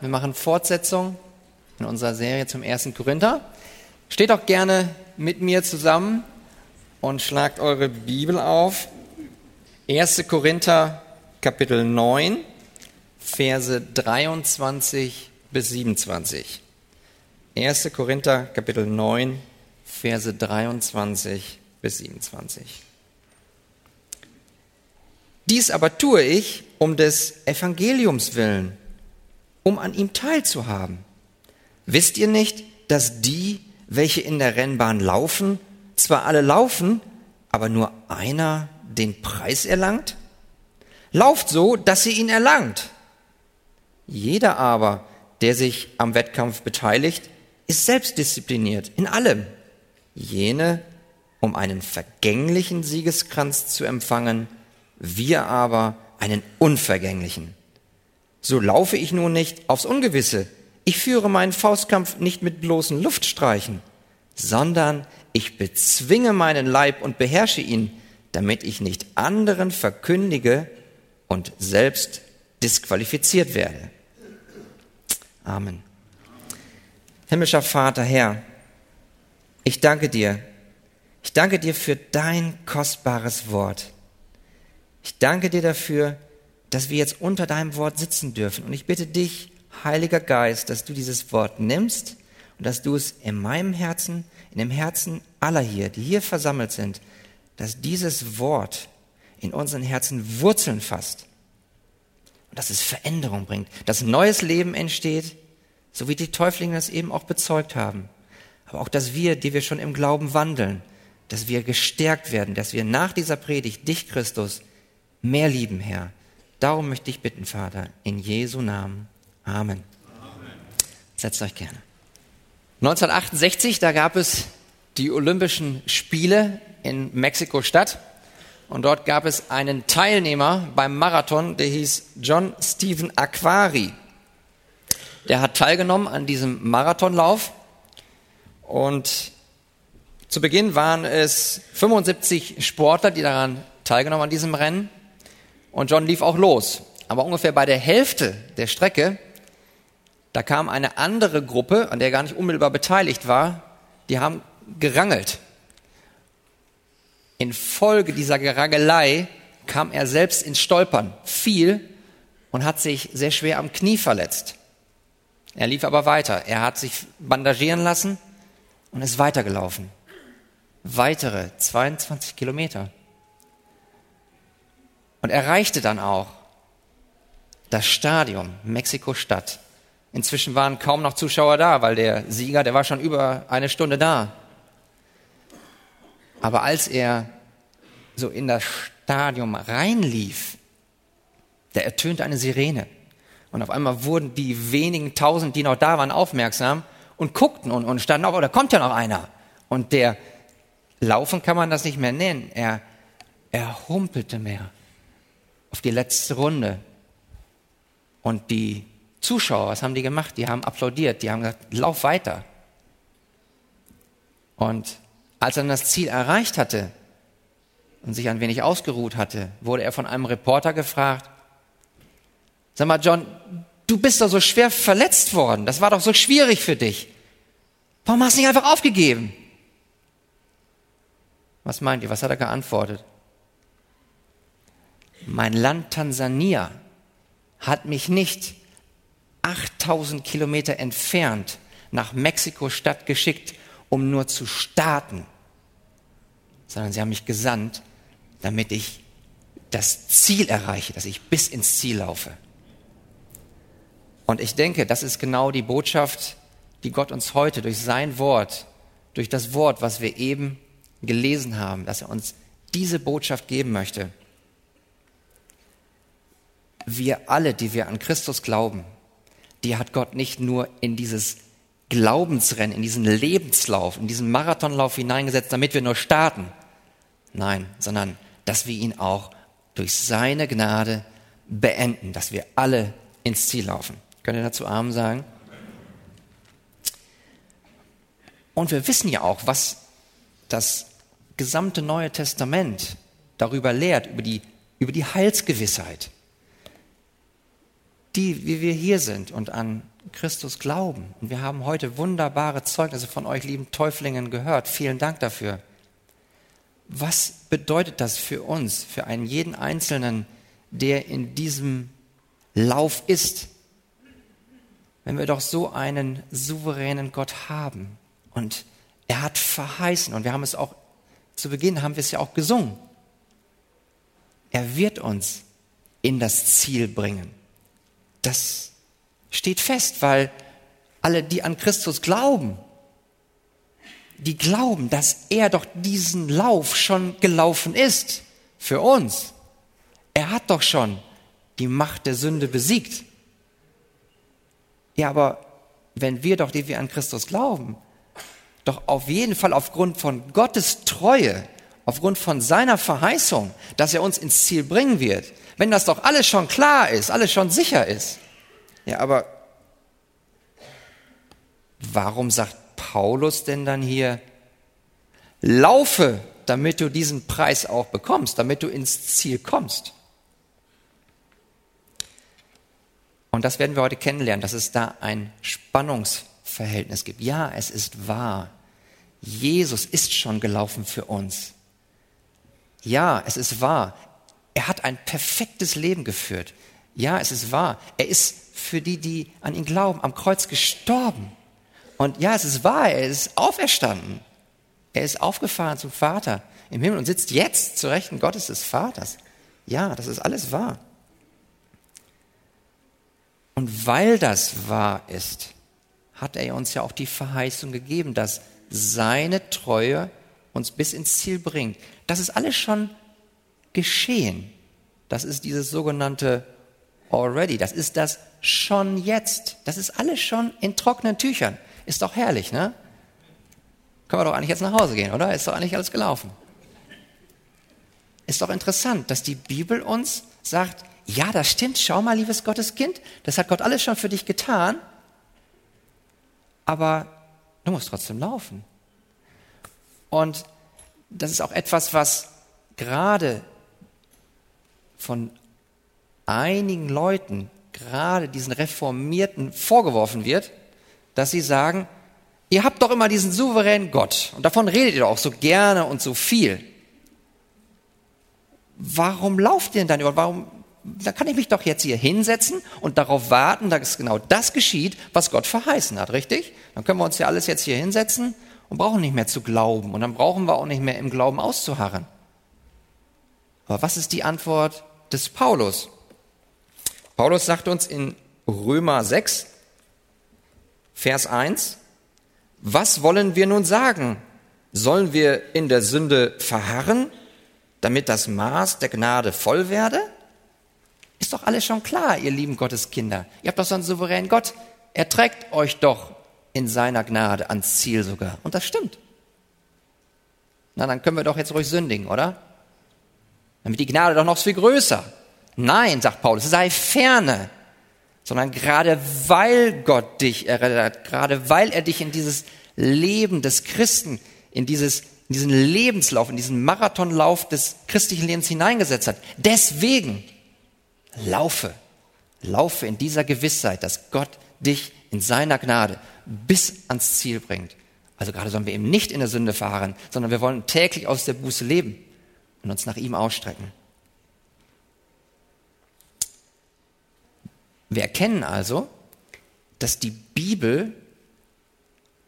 Wir machen Fortsetzung in unserer Serie zum ersten Korinther. Steht auch gerne mit mir zusammen und schlagt eure Bibel auf. 1. Korinther Kapitel 9, Verse 23 bis 27. 1. Korinther Kapitel 9, Verse 23 bis 27. Dies aber tue ich um des Evangeliums willen um an ihm teilzuhaben. Wisst ihr nicht, dass die, welche in der Rennbahn laufen, zwar alle laufen, aber nur einer den Preis erlangt? Lauft so, dass ihr ihn erlangt. Jeder aber, der sich am Wettkampf beteiligt, ist selbstdiszipliniert in allem. Jene, um einen vergänglichen Siegeskranz zu empfangen, wir aber einen unvergänglichen. So laufe ich nun nicht aufs Ungewisse. Ich führe meinen Faustkampf nicht mit bloßen Luftstreichen, sondern ich bezwinge meinen Leib und beherrsche ihn, damit ich nicht anderen verkündige und selbst disqualifiziert werde. Amen. Himmlischer Vater, Herr, ich danke dir. Ich danke dir für dein kostbares Wort. Ich danke dir dafür, dass wir jetzt unter deinem Wort sitzen dürfen. Und ich bitte dich, Heiliger Geist, dass du dieses Wort nimmst und dass du es in meinem Herzen, in dem Herzen aller hier, die hier versammelt sind, dass dieses Wort in unseren Herzen Wurzeln fasst und dass es Veränderung bringt, dass neues Leben entsteht, so wie die Täuflinge das eben auch bezeugt haben. Aber auch, dass wir, die wir schon im Glauben wandeln, dass wir gestärkt werden, dass wir nach dieser Predigt dich, Christus, mehr lieben, Herr, Darum möchte ich bitten, Vater, in Jesu Namen. Amen. Setzt euch gerne. 1968, da gab es die Olympischen Spiele in Mexiko-Stadt. Und dort gab es einen Teilnehmer beim Marathon, der hieß John Stephen Aquari. Der hat teilgenommen an diesem Marathonlauf. Und zu Beginn waren es 75 Sportler, die daran teilgenommen an diesem Rennen. Und John lief auch los. Aber ungefähr bei der Hälfte der Strecke, da kam eine andere Gruppe, an der er gar nicht unmittelbar beteiligt war, die haben gerangelt. Infolge dieser Gerangelei kam er selbst ins Stolpern, fiel und hat sich sehr schwer am Knie verletzt. Er lief aber weiter. Er hat sich bandagieren lassen und ist weitergelaufen. Weitere 22 Kilometer und erreichte dann auch das Stadion Mexiko-Stadt. Inzwischen waren kaum noch Zuschauer da, weil der Sieger, der war schon über eine Stunde da. Aber als er so in das Stadion reinlief, da ertönte eine Sirene. Und auf einmal wurden die wenigen tausend, die noch da waren, aufmerksam und guckten und, und standen auf, oh, da kommt ja noch einer. Und der, laufen kann man das nicht mehr nennen, er, er humpelte mehr auf die letzte Runde. Und die Zuschauer, was haben die gemacht? Die haben applaudiert, die haben gesagt, lauf weiter. Und als er dann das Ziel erreicht hatte und sich ein wenig ausgeruht hatte, wurde er von einem Reporter gefragt, sag mal, John, du bist doch so schwer verletzt worden, das war doch so schwierig für dich. Warum hast du nicht einfach aufgegeben? Was meint ihr? Was hat er geantwortet? Mein Land Tansania hat mich nicht 8000 Kilometer entfernt nach Mexiko-Stadt geschickt, um nur zu starten, sondern sie haben mich gesandt, damit ich das Ziel erreiche, dass ich bis ins Ziel laufe. Und ich denke, das ist genau die Botschaft, die Gott uns heute durch sein Wort, durch das Wort, was wir eben gelesen haben, dass er uns diese Botschaft geben möchte wir alle, die wir an Christus glauben, die hat Gott nicht nur in dieses Glaubensrennen, in diesen Lebenslauf, in diesen Marathonlauf hineingesetzt, damit wir nur starten. Nein, sondern dass wir ihn auch durch seine Gnade beenden, dass wir alle ins Ziel laufen. Könnt ihr dazu Amen sagen? Und wir wissen ja auch, was das gesamte Neue Testament darüber lehrt, über die, über die Heilsgewissheit. Die, wie wir hier sind und an Christus glauben. Und wir haben heute wunderbare Zeugnisse von euch, lieben Täuflingen, gehört. Vielen Dank dafür. Was bedeutet das für uns, für einen jeden Einzelnen, der in diesem Lauf ist? Wenn wir doch so einen souveränen Gott haben und er hat verheißen und wir haben es auch zu Beginn haben wir es ja auch gesungen. Er wird uns in das Ziel bringen. Das steht fest, weil alle, die an Christus glauben, die glauben, dass er doch diesen Lauf schon gelaufen ist für uns. Er hat doch schon die Macht der Sünde besiegt. Ja, aber wenn wir doch, die wir an Christus glauben, doch auf jeden Fall aufgrund von Gottes Treue, aufgrund von seiner Verheißung, dass er uns ins Ziel bringen wird, wenn das doch alles schon klar ist, alles schon sicher ist. Ja, aber warum sagt Paulus denn dann hier, laufe, damit du diesen Preis auch bekommst, damit du ins Ziel kommst? Und das werden wir heute kennenlernen, dass es da ein Spannungsverhältnis gibt. Ja, es ist wahr. Jesus ist schon gelaufen für uns. Ja, es ist wahr. Er hat ein perfektes Leben geführt. Ja, es ist wahr. Er ist für die, die an ihn glauben, am Kreuz gestorben. Und ja, es ist wahr, er ist auferstanden. Er ist aufgefahren zum Vater im Himmel und sitzt jetzt zu Rechten Gottes des Vaters. Ja, das ist alles wahr. Und weil das wahr ist, hat er uns ja auch die Verheißung gegeben, dass seine Treue uns bis ins Ziel bringt. Das ist alles schon geschehen. Das ist dieses sogenannte already. Das ist das schon jetzt. Das ist alles schon in trockenen Tüchern. Ist doch herrlich, ne? Können wir doch eigentlich jetzt nach Hause gehen, oder? Ist doch eigentlich alles gelaufen. Ist doch interessant, dass die Bibel uns sagt, ja, das stimmt, schau mal, liebes Gotteskind, das hat Gott alles schon für dich getan, aber du musst trotzdem laufen. Und das ist auch etwas, was gerade von einigen Leuten, gerade diesen Reformierten, vorgeworfen wird, dass sie sagen, ihr habt doch immer diesen souveränen Gott und davon redet ihr doch auch so gerne und so viel. Warum lauft ihr denn dann über? Warum? Da kann ich mich doch jetzt hier hinsetzen und darauf warten, dass genau das geschieht, was Gott verheißen hat, richtig? Dann können wir uns ja alles jetzt hier hinsetzen und brauchen nicht mehr zu glauben und dann brauchen wir auch nicht mehr im Glauben auszuharren. Aber was ist die Antwort des Paulus? Paulus sagt uns in Römer 6, Vers 1, was wollen wir nun sagen? Sollen wir in der Sünde verharren, damit das Maß der Gnade voll werde? Ist doch alles schon klar, ihr lieben Gotteskinder. Ihr habt doch so einen souveränen Gott. Er trägt euch doch in seiner Gnade ans Ziel sogar. Und das stimmt. Na, dann können wir doch jetzt ruhig sündigen, oder? Dann wird die Gnade doch noch viel größer. Nein, sagt Paulus, sei ferne, sondern gerade weil Gott dich errettet hat, gerade weil er dich in dieses Leben des Christen, in dieses in diesen Lebenslauf, in diesen Marathonlauf des christlichen Lebens hineingesetzt hat. Deswegen laufe, laufe in dieser Gewissheit, dass Gott dich in seiner Gnade bis ans Ziel bringt. Also gerade sollen wir eben nicht in der Sünde fahren, sondern wir wollen täglich aus der Buße leben und uns nach ihm ausstrecken. Wir erkennen also, dass die Bibel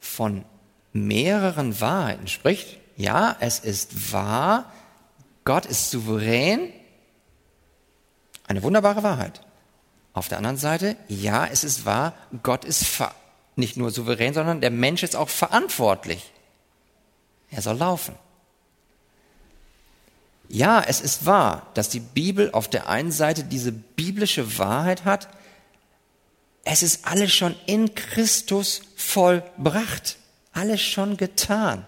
von mehreren Wahrheiten spricht. Ja, es ist wahr, Gott ist souverän, eine wunderbare Wahrheit. Auf der anderen Seite, ja, es ist wahr, Gott ist nicht nur souverän, sondern der Mensch ist auch verantwortlich. Er soll laufen. Ja, es ist wahr, dass die Bibel auf der einen Seite diese biblische Wahrheit hat, es ist alles schon in Christus vollbracht, alles schon getan.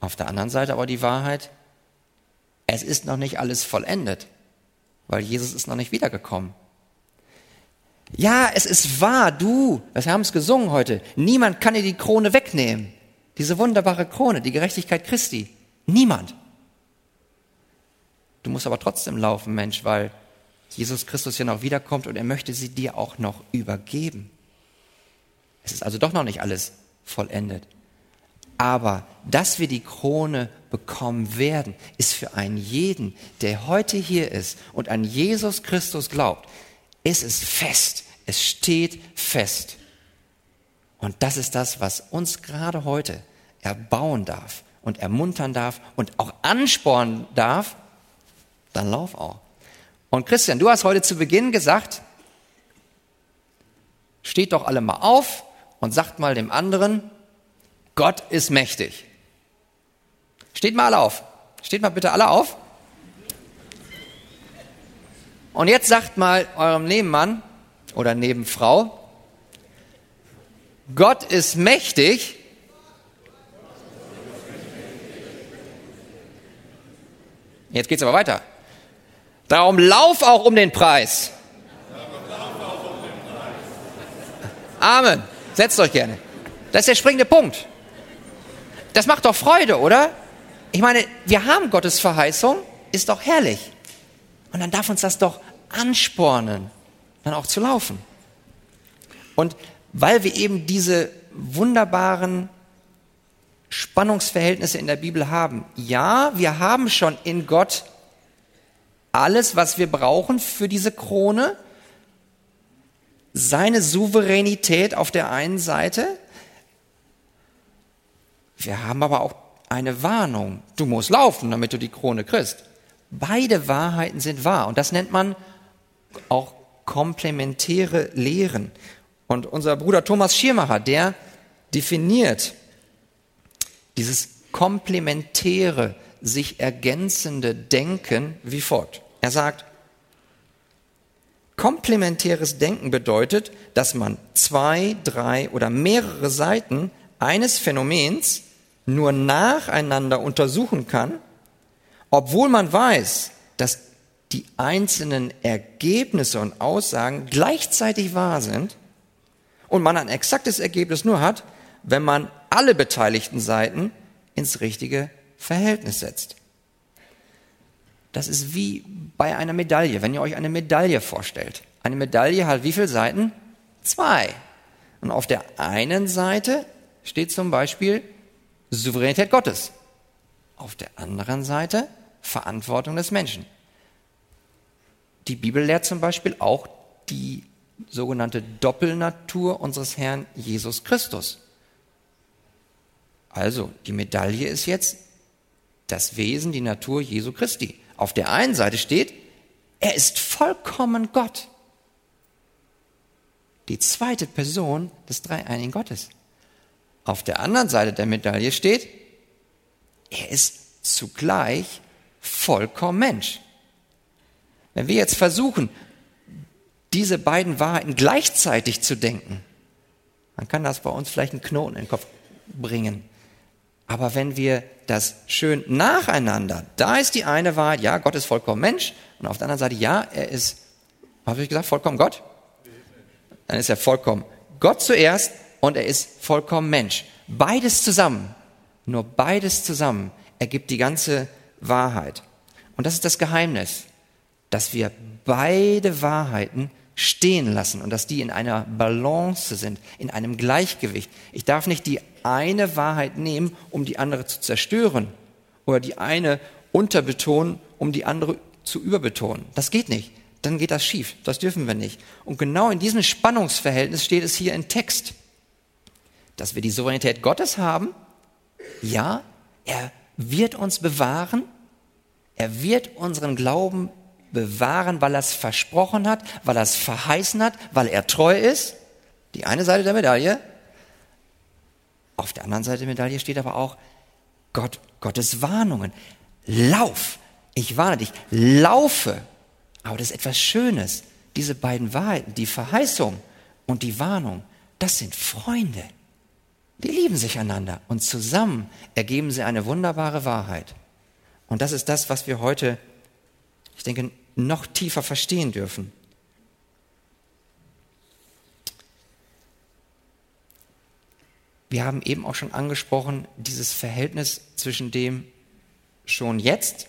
Auf der anderen Seite aber die Wahrheit, es ist noch nicht alles vollendet, weil Jesus ist noch nicht wiedergekommen. Ja, es ist wahr, du, wir haben es gesungen heute, niemand kann dir die Krone wegnehmen. Diese wunderbare Krone, die Gerechtigkeit Christi. Niemand. Du musst aber trotzdem laufen, Mensch, weil Jesus Christus ja noch wiederkommt und er möchte sie dir auch noch übergeben. Es ist also doch noch nicht alles vollendet. Aber dass wir die Krone bekommen werden, ist für einen jeden, der heute hier ist und an Jesus Christus glaubt, ist es fest. Es steht fest. Und das ist das, was uns gerade heute erbauen darf und ermuntern darf und auch anspornen darf, dann lauf auch. Und Christian, du hast heute zu Beginn gesagt, steht doch alle mal auf und sagt mal dem anderen, Gott ist mächtig. Steht mal alle auf. Steht mal bitte alle auf. Und jetzt sagt mal eurem Nebenmann oder Nebenfrau, Gott ist mächtig. Jetzt geht's aber weiter. Darum lauf auch um den Preis. Amen. Setzt euch gerne. Das ist der springende Punkt. Das macht doch Freude, oder? Ich meine, wir haben Gottes Verheißung, ist doch herrlich. Und dann darf uns das doch anspornen, dann auch zu laufen. Und weil wir eben diese wunderbaren Spannungsverhältnisse in der Bibel haben. Ja, wir haben schon in Gott alles, was wir brauchen für diese Krone. Seine Souveränität auf der einen Seite. Wir haben aber auch eine Warnung. Du musst laufen, damit du die Krone kriegst. Beide Wahrheiten sind wahr und das nennt man auch komplementäre Lehren. Und unser Bruder Thomas Schirmacher, der definiert dieses komplementäre, sich ergänzende Denken wie folgt. Er sagt, komplementäres Denken bedeutet, dass man zwei, drei oder mehrere Seiten eines Phänomens nur nacheinander untersuchen kann, obwohl man weiß, dass die einzelnen Ergebnisse und Aussagen gleichzeitig wahr sind und man ein exaktes Ergebnis nur hat, wenn man alle beteiligten Seiten ins richtige Verhältnis setzt. Das ist wie bei einer Medaille, wenn ihr euch eine Medaille vorstellt. Eine Medaille hat wie viele Seiten? Zwei. Und auf der einen Seite steht zum Beispiel Souveränität Gottes. Auf der anderen Seite Verantwortung des Menschen. Die Bibel lehrt zum Beispiel auch die sogenannte Doppelnatur unseres Herrn Jesus Christus. Also, die Medaille ist jetzt das Wesen, die Natur Jesu Christi. Auf der einen Seite steht, er ist vollkommen Gott. Die zweite Person des dreieinigen Gottes. Auf der anderen Seite der Medaille steht, er ist zugleich vollkommen Mensch. Wenn wir jetzt versuchen, diese beiden Wahrheiten gleichzeitig zu denken, dann kann das bei uns vielleicht einen Knoten in den Kopf bringen. Aber wenn wir das schön nacheinander, da ist die eine Wahrheit, ja, Gott ist vollkommen Mensch, und auf der anderen Seite, ja, er ist, habe ich gesagt, vollkommen Gott? Dann ist er vollkommen Gott zuerst und er ist vollkommen Mensch. Beides zusammen, nur beides zusammen ergibt die ganze Wahrheit. Und das ist das Geheimnis, dass wir beide Wahrheiten stehen lassen und dass die in einer Balance sind, in einem Gleichgewicht. Ich darf nicht die eine Wahrheit nehmen, um die andere zu zerstören oder die eine unterbetonen, um die andere zu überbetonen. Das geht nicht. Dann geht das schief. Das dürfen wir nicht. Und genau in diesem Spannungsverhältnis steht es hier im Text, dass wir die Souveränität Gottes haben. Ja, er wird uns bewahren. Er wird unseren Glauben bewahren, weil er es versprochen hat, weil er es verheißen hat, weil er treu ist. Die eine Seite der Medaille. Auf der anderen Seite der Medaille steht aber auch Gott, Gottes Warnungen. Lauf, ich warne dich, laufe. Aber das ist etwas Schönes. Diese beiden Wahrheiten, die Verheißung und die Warnung, das sind Freunde. Die lieben sich einander und zusammen ergeben sie eine wunderbare Wahrheit. Und das ist das, was wir heute, ich denke, noch tiefer verstehen dürfen. Wir haben eben auch schon angesprochen, dieses Verhältnis zwischen dem schon jetzt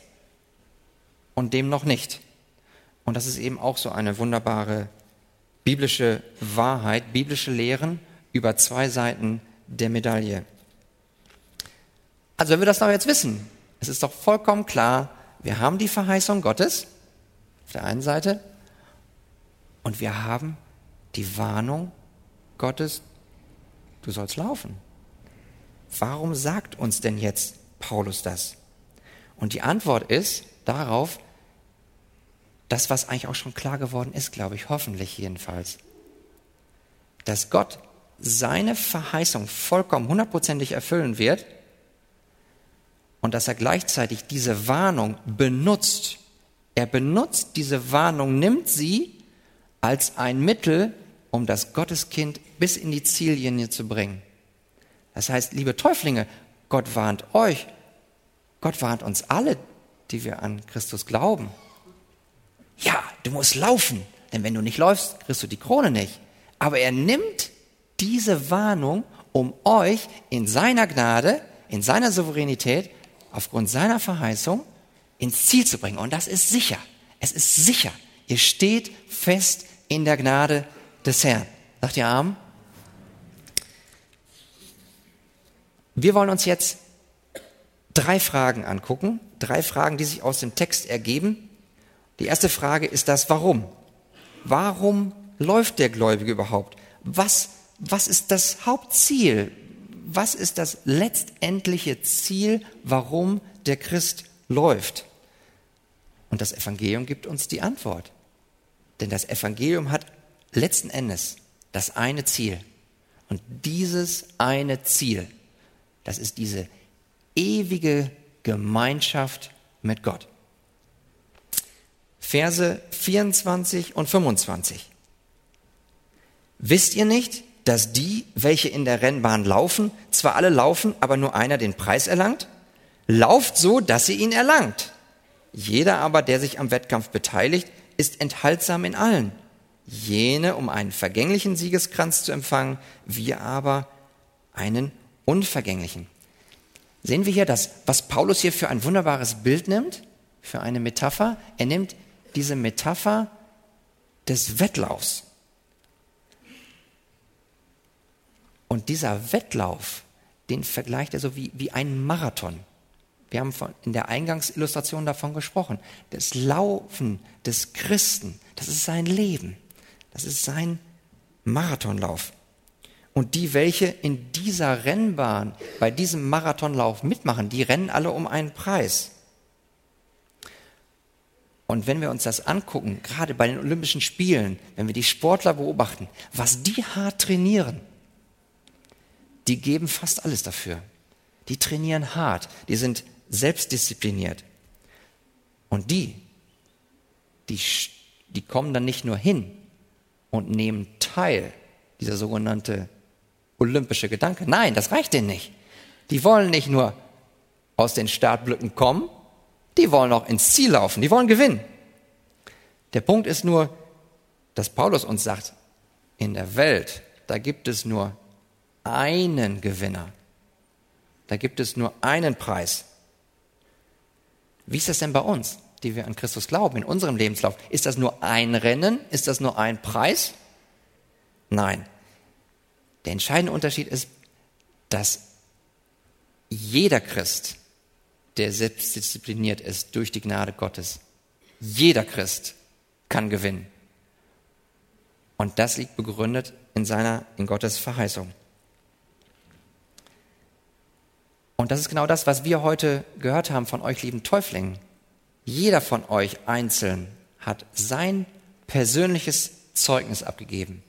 und dem noch nicht. Und das ist eben auch so eine wunderbare biblische Wahrheit, biblische Lehren über zwei Seiten der Medaille. Also wenn wir das doch jetzt wissen, es ist doch vollkommen klar, wir haben die Verheißung Gottes auf der einen Seite und wir haben die Warnung Gottes, du sollst laufen. Warum sagt uns denn jetzt Paulus das? Und die Antwort ist darauf, das, was eigentlich auch schon klar geworden ist, glaube ich, hoffentlich jedenfalls, dass Gott seine Verheißung vollkommen hundertprozentig erfüllen wird und dass er gleichzeitig diese Warnung benutzt. Er benutzt diese Warnung, nimmt sie als ein Mittel, um das Gotteskind bis in die Ziellinie zu bringen. Das heißt, liebe Täuflinge, Gott warnt euch, Gott warnt uns alle, die wir an Christus glauben. Ja, du musst laufen, denn wenn du nicht läufst, kriegst du die Krone nicht. Aber er nimmt diese Warnung, um euch in seiner Gnade, in seiner Souveränität, aufgrund seiner Verheißung ins Ziel zu bringen. Und das ist sicher. Es ist sicher. Ihr steht fest in der Gnade des Herrn. Sagt ihr Arm? Wir wollen uns jetzt drei Fragen angucken. Drei Fragen, die sich aus dem Text ergeben. Die erste Frage ist das Warum. Warum läuft der Gläubige überhaupt? Was, was ist das Hauptziel? Was ist das letztendliche Ziel, warum der Christ läuft? Und das Evangelium gibt uns die Antwort. Denn das Evangelium hat letzten Endes das eine Ziel. Und dieses eine Ziel, das ist diese ewige Gemeinschaft mit Gott. Verse 24 und 25. Wisst ihr nicht, dass die, welche in der Rennbahn laufen, zwar alle laufen, aber nur einer den Preis erlangt? Lauft so, dass ihr ihn erlangt. Jeder aber, der sich am Wettkampf beteiligt, ist enthaltsam in allen. Jene, um einen vergänglichen Siegeskranz zu empfangen, wir aber einen unvergänglichen. Sehen wir hier das, was Paulus hier für ein wunderbares Bild nimmt, für eine Metapher? Er nimmt diese Metapher des Wettlaufs. Und dieser Wettlauf, den vergleicht er so wie, wie einen Marathon. Wir haben von, in der Eingangsillustration davon gesprochen. Das Laufen des Christen, das ist sein Leben. Das ist sein Marathonlauf. Und die, welche in dieser Rennbahn, bei diesem Marathonlauf mitmachen, die rennen alle um einen Preis. Und wenn wir uns das angucken, gerade bei den Olympischen Spielen, wenn wir die Sportler beobachten, was die hart trainieren, die geben fast alles dafür. Die trainieren hart, die sind selbstdiszipliniert. Und die, die, die kommen dann nicht nur hin und nehmen teil, dieser sogenannte olympische Gedanke. Nein, das reicht denen nicht. Die wollen nicht nur aus den Startblöcken kommen, die wollen auch ins Ziel laufen, die wollen gewinnen. Der Punkt ist nur, dass Paulus uns sagt, in der Welt, da gibt es nur einen Gewinner. Da gibt es nur einen Preis. Wie ist das denn bei uns, die wir an Christus glauben, in unserem Lebenslauf? Ist das nur ein Rennen? Ist das nur ein Preis? Nein. Der entscheidende Unterschied ist, dass jeder Christ der selbstdiszipliniert ist durch die Gnade Gottes. Jeder Christ kann gewinnen. Und das liegt begründet in seiner, in Gottes Verheißung. Und das ist genau das, was wir heute gehört haben von euch, lieben Täuflingen. Jeder von euch einzeln hat sein persönliches Zeugnis abgegeben.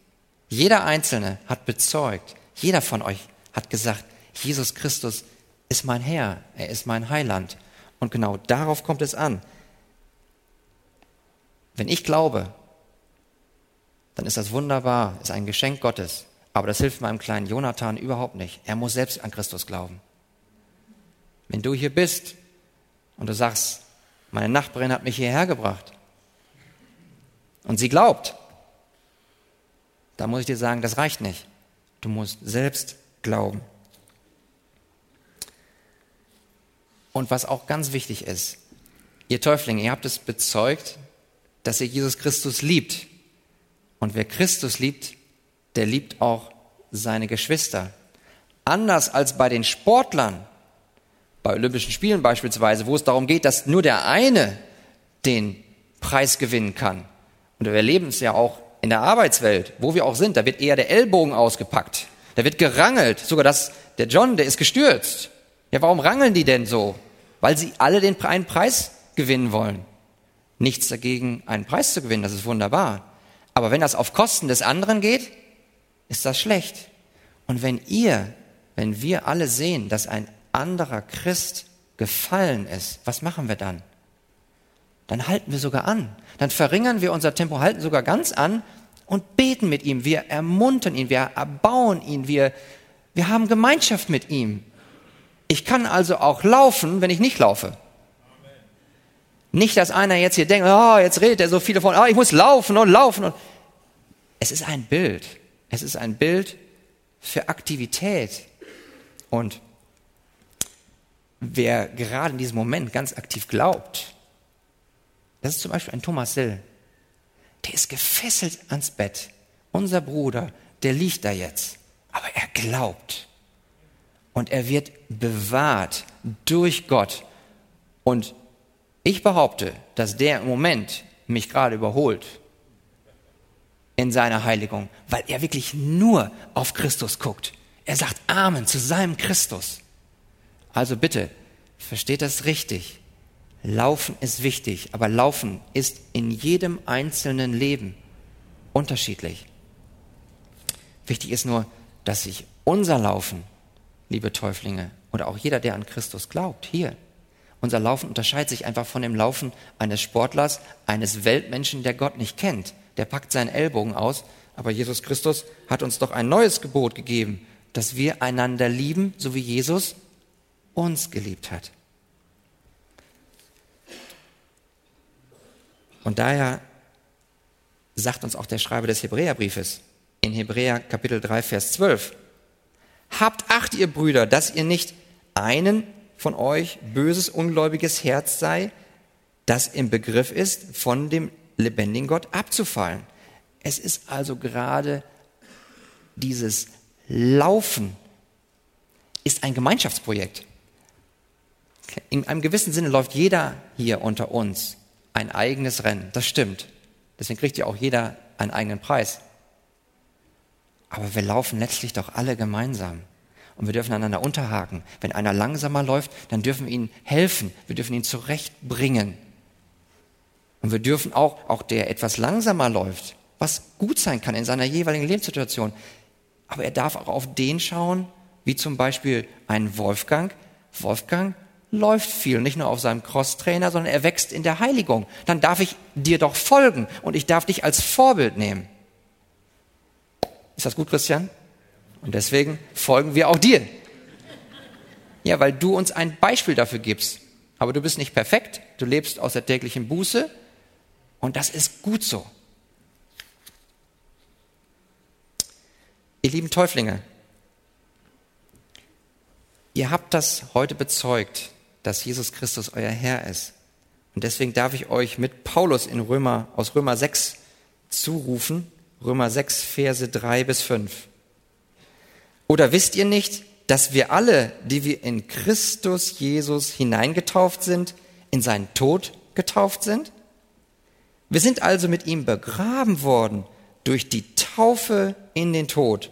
Jeder Einzelne hat bezeugt, jeder von euch hat gesagt, Jesus Christus ist mein Herr, er ist mein Heiland. Und genau darauf kommt es an. Wenn ich glaube, dann ist das wunderbar, ist ein Geschenk Gottes. Aber das hilft meinem kleinen Jonathan überhaupt nicht. Er muss selbst an Christus glauben. Wenn du hier bist und du sagst, meine Nachbarin hat mich hierher gebracht und sie glaubt, dann muss ich dir sagen, das reicht nicht. Du musst selbst glauben. Und was auch ganz wichtig ist, ihr Täuflinge, ihr habt es bezeugt, dass ihr Jesus Christus liebt. Und wer Christus liebt, der liebt auch seine Geschwister. Anders als bei den Sportlern, bei Olympischen Spielen beispielsweise, wo es darum geht, dass nur der eine den Preis gewinnen kann. Und wir erleben es ja auch in der Arbeitswelt, wo wir auch sind, da wird eher der Ellbogen ausgepackt. Da wird gerangelt. Sogar das, der John, der ist gestürzt. Ja, warum rangeln die denn so? Weil sie alle den einen Preis gewinnen wollen. Nichts dagegen, einen Preis zu gewinnen, das ist wunderbar. Aber wenn das auf Kosten des anderen geht, ist das schlecht. Und wenn ihr, wenn wir alle sehen, dass ein anderer Christ gefallen ist, was machen wir dann? Dann halten wir sogar an. Dann verringern wir unser Tempo, halten sogar ganz an und beten mit ihm. Wir ermuntern ihn, wir erbauen ihn, wir, wir haben Gemeinschaft mit ihm. Ich kann also auch laufen, wenn ich nicht laufe. Nicht, dass einer jetzt hier denkt, oh, jetzt redet er so viele von, oh, ich muss laufen und laufen. Und es ist ein Bild. Es ist ein Bild für Aktivität. Und wer gerade in diesem Moment ganz aktiv glaubt, das ist zum Beispiel ein Thomas Sill, der ist gefesselt ans Bett. Unser Bruder, der liegt da jetzt, aber er glaubt. Und er wird bewahrt durch Gott. Und ich behaupte, dass der im Moment mich gerade überholt in seiner Heiligung, weil er wirklich nur auf Christus guckt. Er sagt Amen zu seinem Christus. Also bitte, versteht das richtig. Laufen ist wichtig, aber Laufen ist in jedem einzelnen Leben unterschiedlich. Wichtig ist nur, dass sich unser Laufen, liebe Täuflinge, oder auch jeder, der an Christus glaubt, hier, unser Laufen unterscheidet sich einfach von dem Laufen eines Sportlers, eines Weltmenschen, der Gott nicht kennt. Der packt seinen Ellbogen aus, aber Jesus Christus hat uns doch ein neues Gebot gegeben, dass wir einander lieben, so wie Jesus uns geliebt hat. Und daher sagt uns auch der Schreiber des Hebräerbriefes in Hebräer Kapitel 3, Vers 12, Habt Acht, ihr Brüder, dass ihr nicht einen von euch böses, ungläubiges Herz sei, das im Begriff ist, von dem lebendigen Gott abzufallen. Es ist also gerade dieses Laufen ist ein Gemeinschaftsprojekt. In einem gewissen Sinne läuft jeder hier unter uns ein eigenes Rennen. Das stimmt. Deswegen kriegt ja auch jeder einen eigenen Preis. Aber wir laufen letztlich doch alle gemeinsam. Und wir dürfen einander unterhaken. Wenn einer langsamer läuft, dann dürfen wir ihm helfen. Wir dürfen ihn zurechtbringen. Und wir dürfen auch, auch der etwas langsamer läuft, was gut sein kann in seiner jeweiligen Lebenssituation. Aber er darf auch auf den schauen, wie zum Beispiel ein Wolfgang. Wolfgang läuft viel, nicht nur auf seinem Crosstrainer, sondern er wächst in der Heiligung. Dann darf ich dir doch folgen und ich darf dich als Vorbild nehmen. Ist das gut, Christian? Und deswegen folgen wir auch dir. Ja, weil du uns ein Beispiel dafür gibst. Aber du bist nicht perfekt, du lebst aus der täglichen Buße und das ist gut so. Ihr lieben Täuflinge, ihr habt das heute bezeugt, dass Jesus Christus euer Herr ist. Und deswegen darf ich euch mit Paulus in Römer, aus Römer 6 zurufen, Römer 6, Verse 3 bis 5. Oder wisst ihr nicht, dass wir alle, die wir in Christus Jesus hineingetauft sind, in seinen Tod getauft sind? Wir sind also mit ihm begraben worden durch die Taufe in den Tod,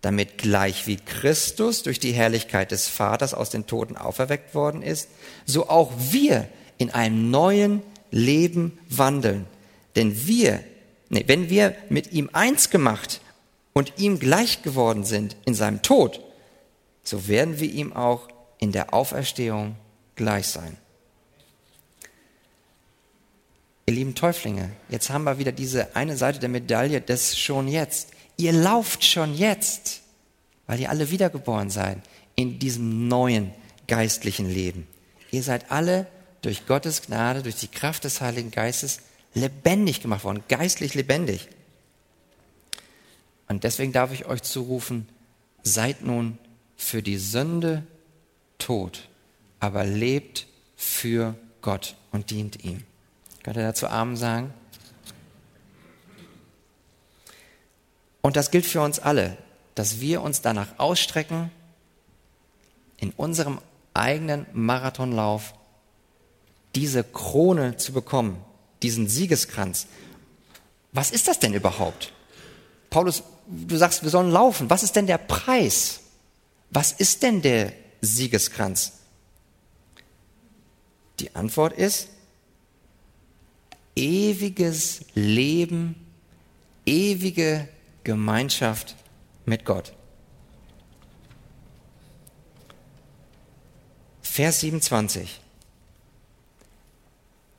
damit gleich wie Christus durch die Herrlichkeit des Vaters aus den Toten auferweckt worden ist, so auch wir in einem neuen Leben wandeln. Denn wir, nee, wenn wir mit ihm eins gemacht und ihm gleich geworden sind in seinem Tod, so werden wir ihm auch in der Auferstehung gleich sein. Ihr lieben Täuflinge, jetzt haben wir wieder diese eine Seite der Medaille des schon jetzt. Ihr lauft schon jetzt, weil ihr alle wiedergeboren seid in diesem neuen geistlichen Leben. Ihr seid alle durch Gottes Gnade, durch die Kraft des Heiligen Geistes lebendig gemacht worden, geistlich lebendig. Und deswegen darf ich euch zurufen, seid nun für die Sünde tot, aber lebt für Gott und dient ihm. Könnt ihr dazu Amen sagen? Und das gilt für uns alle, dass wir uns danach ausstrecken, in unserem eigenen Marathonlauf diese Krone zu bekommen, diesen Siegeskranz. Was ist das denn überhaupt? Paulus, du sagst, wir sollen laufen. Was ist denn der Preis? Was ist denn der Siegeskranz? Die Antwort ist ewiges Leben, ewige Gemeinschaft mit Gott. Vers 27.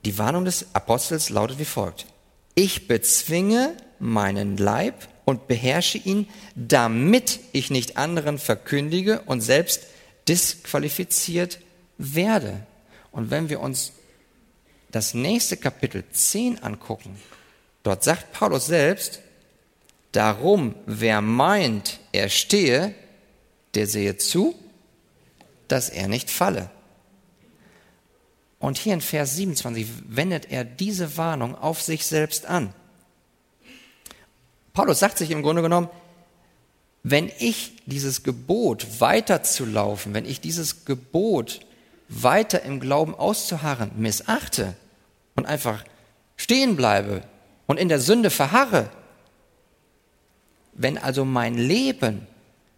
Die Warnung des Apostels lautet wie folgt. Ich bezwinge meinen Leib und beherrsche ihn, damit ich nicht anderen verkündige und selbst disqualifiziert werde. Und wenn wir uns das nächste Kapitel 10 angucken, dort sagt Paulus selbst, darum, wer meint, er stehe, der sehe zu, dass er nicht falle. Und hier in Vers 27 wendet er diese Warnung auf sich selbst an. Paulus sagt sich im Grunde genommen, wenn ich dieses Gebot weiterzulaufen, wenn ich dieses Gebot weiter im Glauben auszuharren missachte und einfach stehen bleibe und in der Sünde verharre, wenn also mein Leben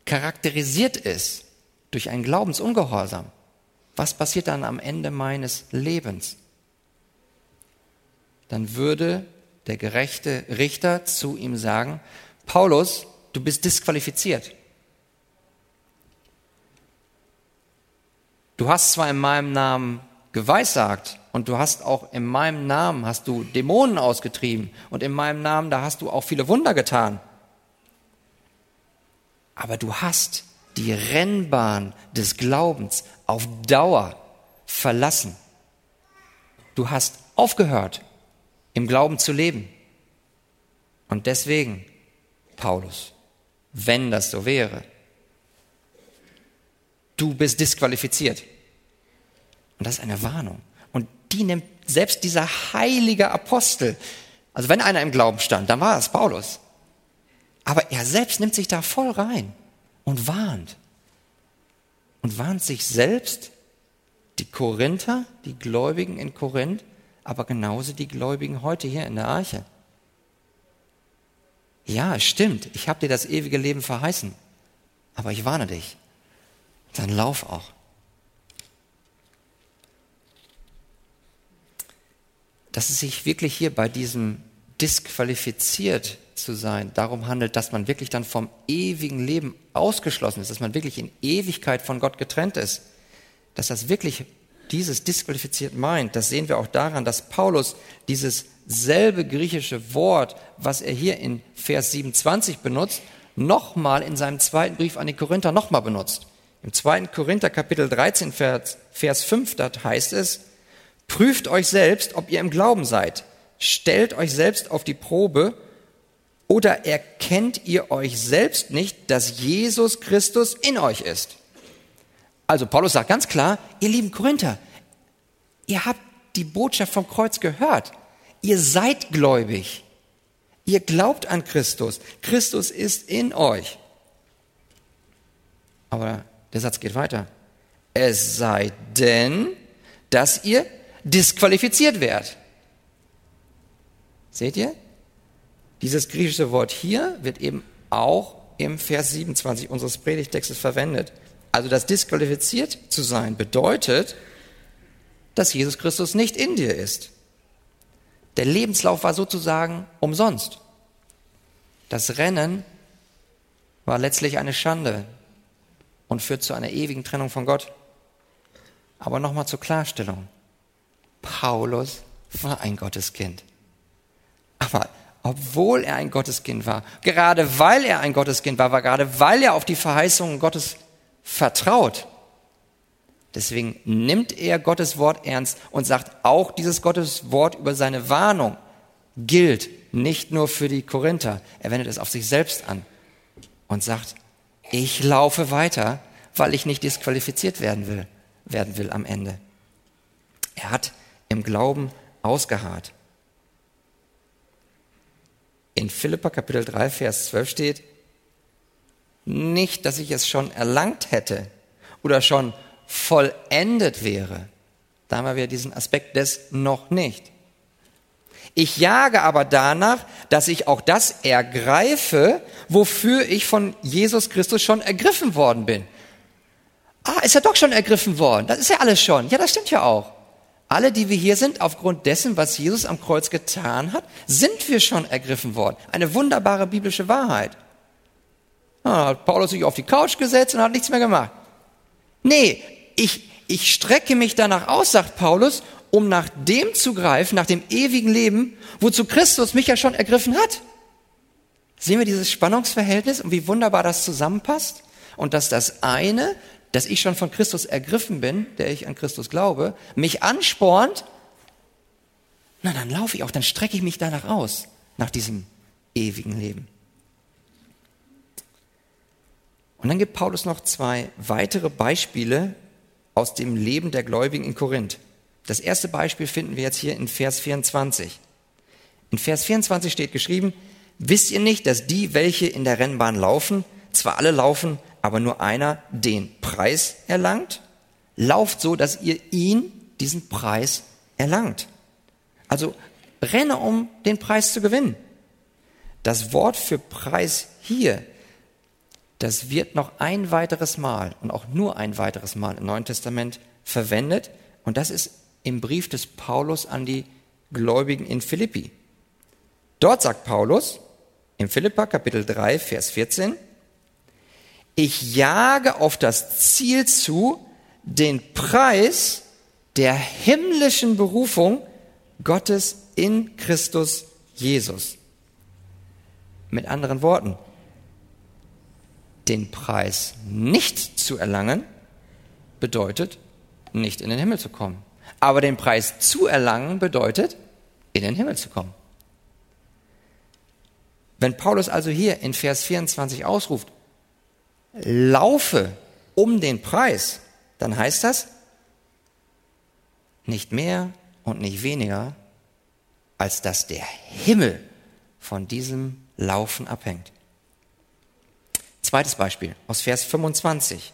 charakterisiert ist durch einen Glaubensungehorsam, was passiert dann am Ende meines Lebens? Dann würde der gerechte Richter zu ihm sagen, Paulus, du bist disqualifiziert. Du hast zwar in meinem Namen geweissagt und du hast auch in meinem Namen hast du Dämonen ausgetrieben und in meinem Namen da hast du auch viele Wunder getan. Aber du hast die Rennbahn des Glaubens auf Dauer verlassen. Du hast aufgehört, im Glauben zu leben. Und deswegen, Paulus, wenn das so wäre, du bist disqualifiziert. Und das ist eine Warnung. Und die nimmt selbst dieser heilige Apostel, also wenn einer im Glauben stand, dann war es Paulus. Aber er selbst nimmt sich da voll rein und warnt. Und warnt sich selbst, die Korinther, die Gläubigen in Korinth, aber genauso die Gläubigen heute hier in der Arche. Ja, es stimmt, ich habe dir das ewige Leben verheißen, aber ich warne dich, dann lauf auch. Dass es sich wirklich hier bei diesem disqualifiziert zu sein darum handelt, dass man wirklich dann vom ewigen Leben ausgeschlossen ist, dass man wirklich in Ewigkeit von Gott getrennt ist, dass das wirklich dieses disqualifiziert meint, das sehen wir auch daran, dass Paulus dieses selbe griechische Wort, was er hier in Vers 27 benutzt, nochmal in seinem zweiten Brief an die Korinther nochmal benutzt. Im zweiten Korinther Kapitel 13, Vers, Vers 5, da heißt es, prüft euch selbst, ob ihr im Glauben seid. Stellt euch selbst auf die Probe oder erkennt ihr euch selbst nicht, dass Jesus Christus in euch ist? Also Paulus sagt ganz klar, ihr lieben Korinther, ihr habt die Botschaft vom Kreuz gehört. Ihr seid gläubig. Ihr glaubt an Christus. Christus ist in euch. Aber der Satz geht weiter. Es sei denn, dass ihr disqualifiziert werdet. Seht ihr? Dieses griechische Wort hier wird eben auch im Vers 27 unseres Predigtextes verwendet. Also das disqualifiziert zu sein bedeutet, dass Jesus Christus nicht in dir ist. Der Lebenslauf war sozusagen umsonst. Das Rennen war letztlich eine Schande und führt zu einer ewigen Trennung von Gott. Aber nochmal zur Klarstellung. Paulus war ein Gotteskind. Aber obwohl er ein Gotteskind war, gerade weil er ein Gotteskind war, war gerade weil er auf die Verheißungen Gottes vertraut. Deswegen nimmt er Gottes Wort ernst und sagt auch dieses Gottes Wort über seine Warnung gilt nicht nur für die Korinther. Er wendet es auf sich selbst an und sagt, ich laufe weiter, weil ich nicht disqualifiziert werden will, werden will am Ende. Er hat im Glauben ausgeharrt. In Philippa Kapitel 3, Vers 12 steht, nicht, dass ich es schon erlangt hätte oder schon vollendet wäre. Da haben wir wieder diesen Aspekt des noch nicht. Ich jage aber danach, dass ich auch das ergreife, wofür ich von Jesus Christus schon ergriffen worden bin. Ah, ist er doch schon ergriffen worden. Das ist ja alles schon. Ja, das stimmt ja auch. Alle, die wir hier sind, aufgrund dessen, was Jesus am Kreuz getan hat, sind wir schon ergriffen worden. Eine wunderbare biblische Wahrheit. Ah, hat Paulus sich auf die Couch gesetzt und hat nichts mehr gemacht. Nee, ich, ich strecke mich danach aus, sagt Paulus, um nach dem zu greifen, nach dem ewigen Leben, wozu Christus mich ja schon ergriffen hat. Sehen wir dieses Spannungsverhältnis und wie wunderbar das zusammenpasst? Und dass das eine, dass ich schon von Christus ergriffen bin, der ich an Christus glaube, mich anspornt, na dann laufe ich auch, dann strecke ich mich danach aus, nach diesem ewigen Leben. Und dann gibt Paulus noch zwei weitere Beispiele aus dem Leben der Gläubigen in Korinth. Das erste Beispiel finden wir jetzt hier in Vers 24. In Vers 24 steht geschrieben, wisst ihr nicht, dass die, welche in der Rennbahn laufen, zwar alle laufen, aber nur einer den Preis erlangt? Lauft so, dass ihr ihn, diesen Preis, erlangt. Also renne, um den Preis zu gewinnen. Das Wort für Preis hier, das wird noch ein weiteres Mal und auch nur ein weiteres Mal im Neuen Testament verwendet. Und das ist im Brief des Paulus an die Gläubigen in Philippi. Dort sagt Paulus im Philippa Kapitel 3, Vers 14, ich jage auf das Ziel zu, den Preis der himmlischen Berufung Gottes in Christus Jesus. Mit anderen Worten, den Preis nicht zu erlangen, bedeutet, nicht in den Himmel zu kommen. Aber den Preis zu erlangen bedeutet, in den Himmel zu kommen. Wenn Paulus also hier in Vers 24 ausruft, laufe um den Preis, dann heißt das nicht mehr und nicht weniger, als dass der Himmel von diesem Laufen abhängt. Zweites Beispiel aus Vers 25.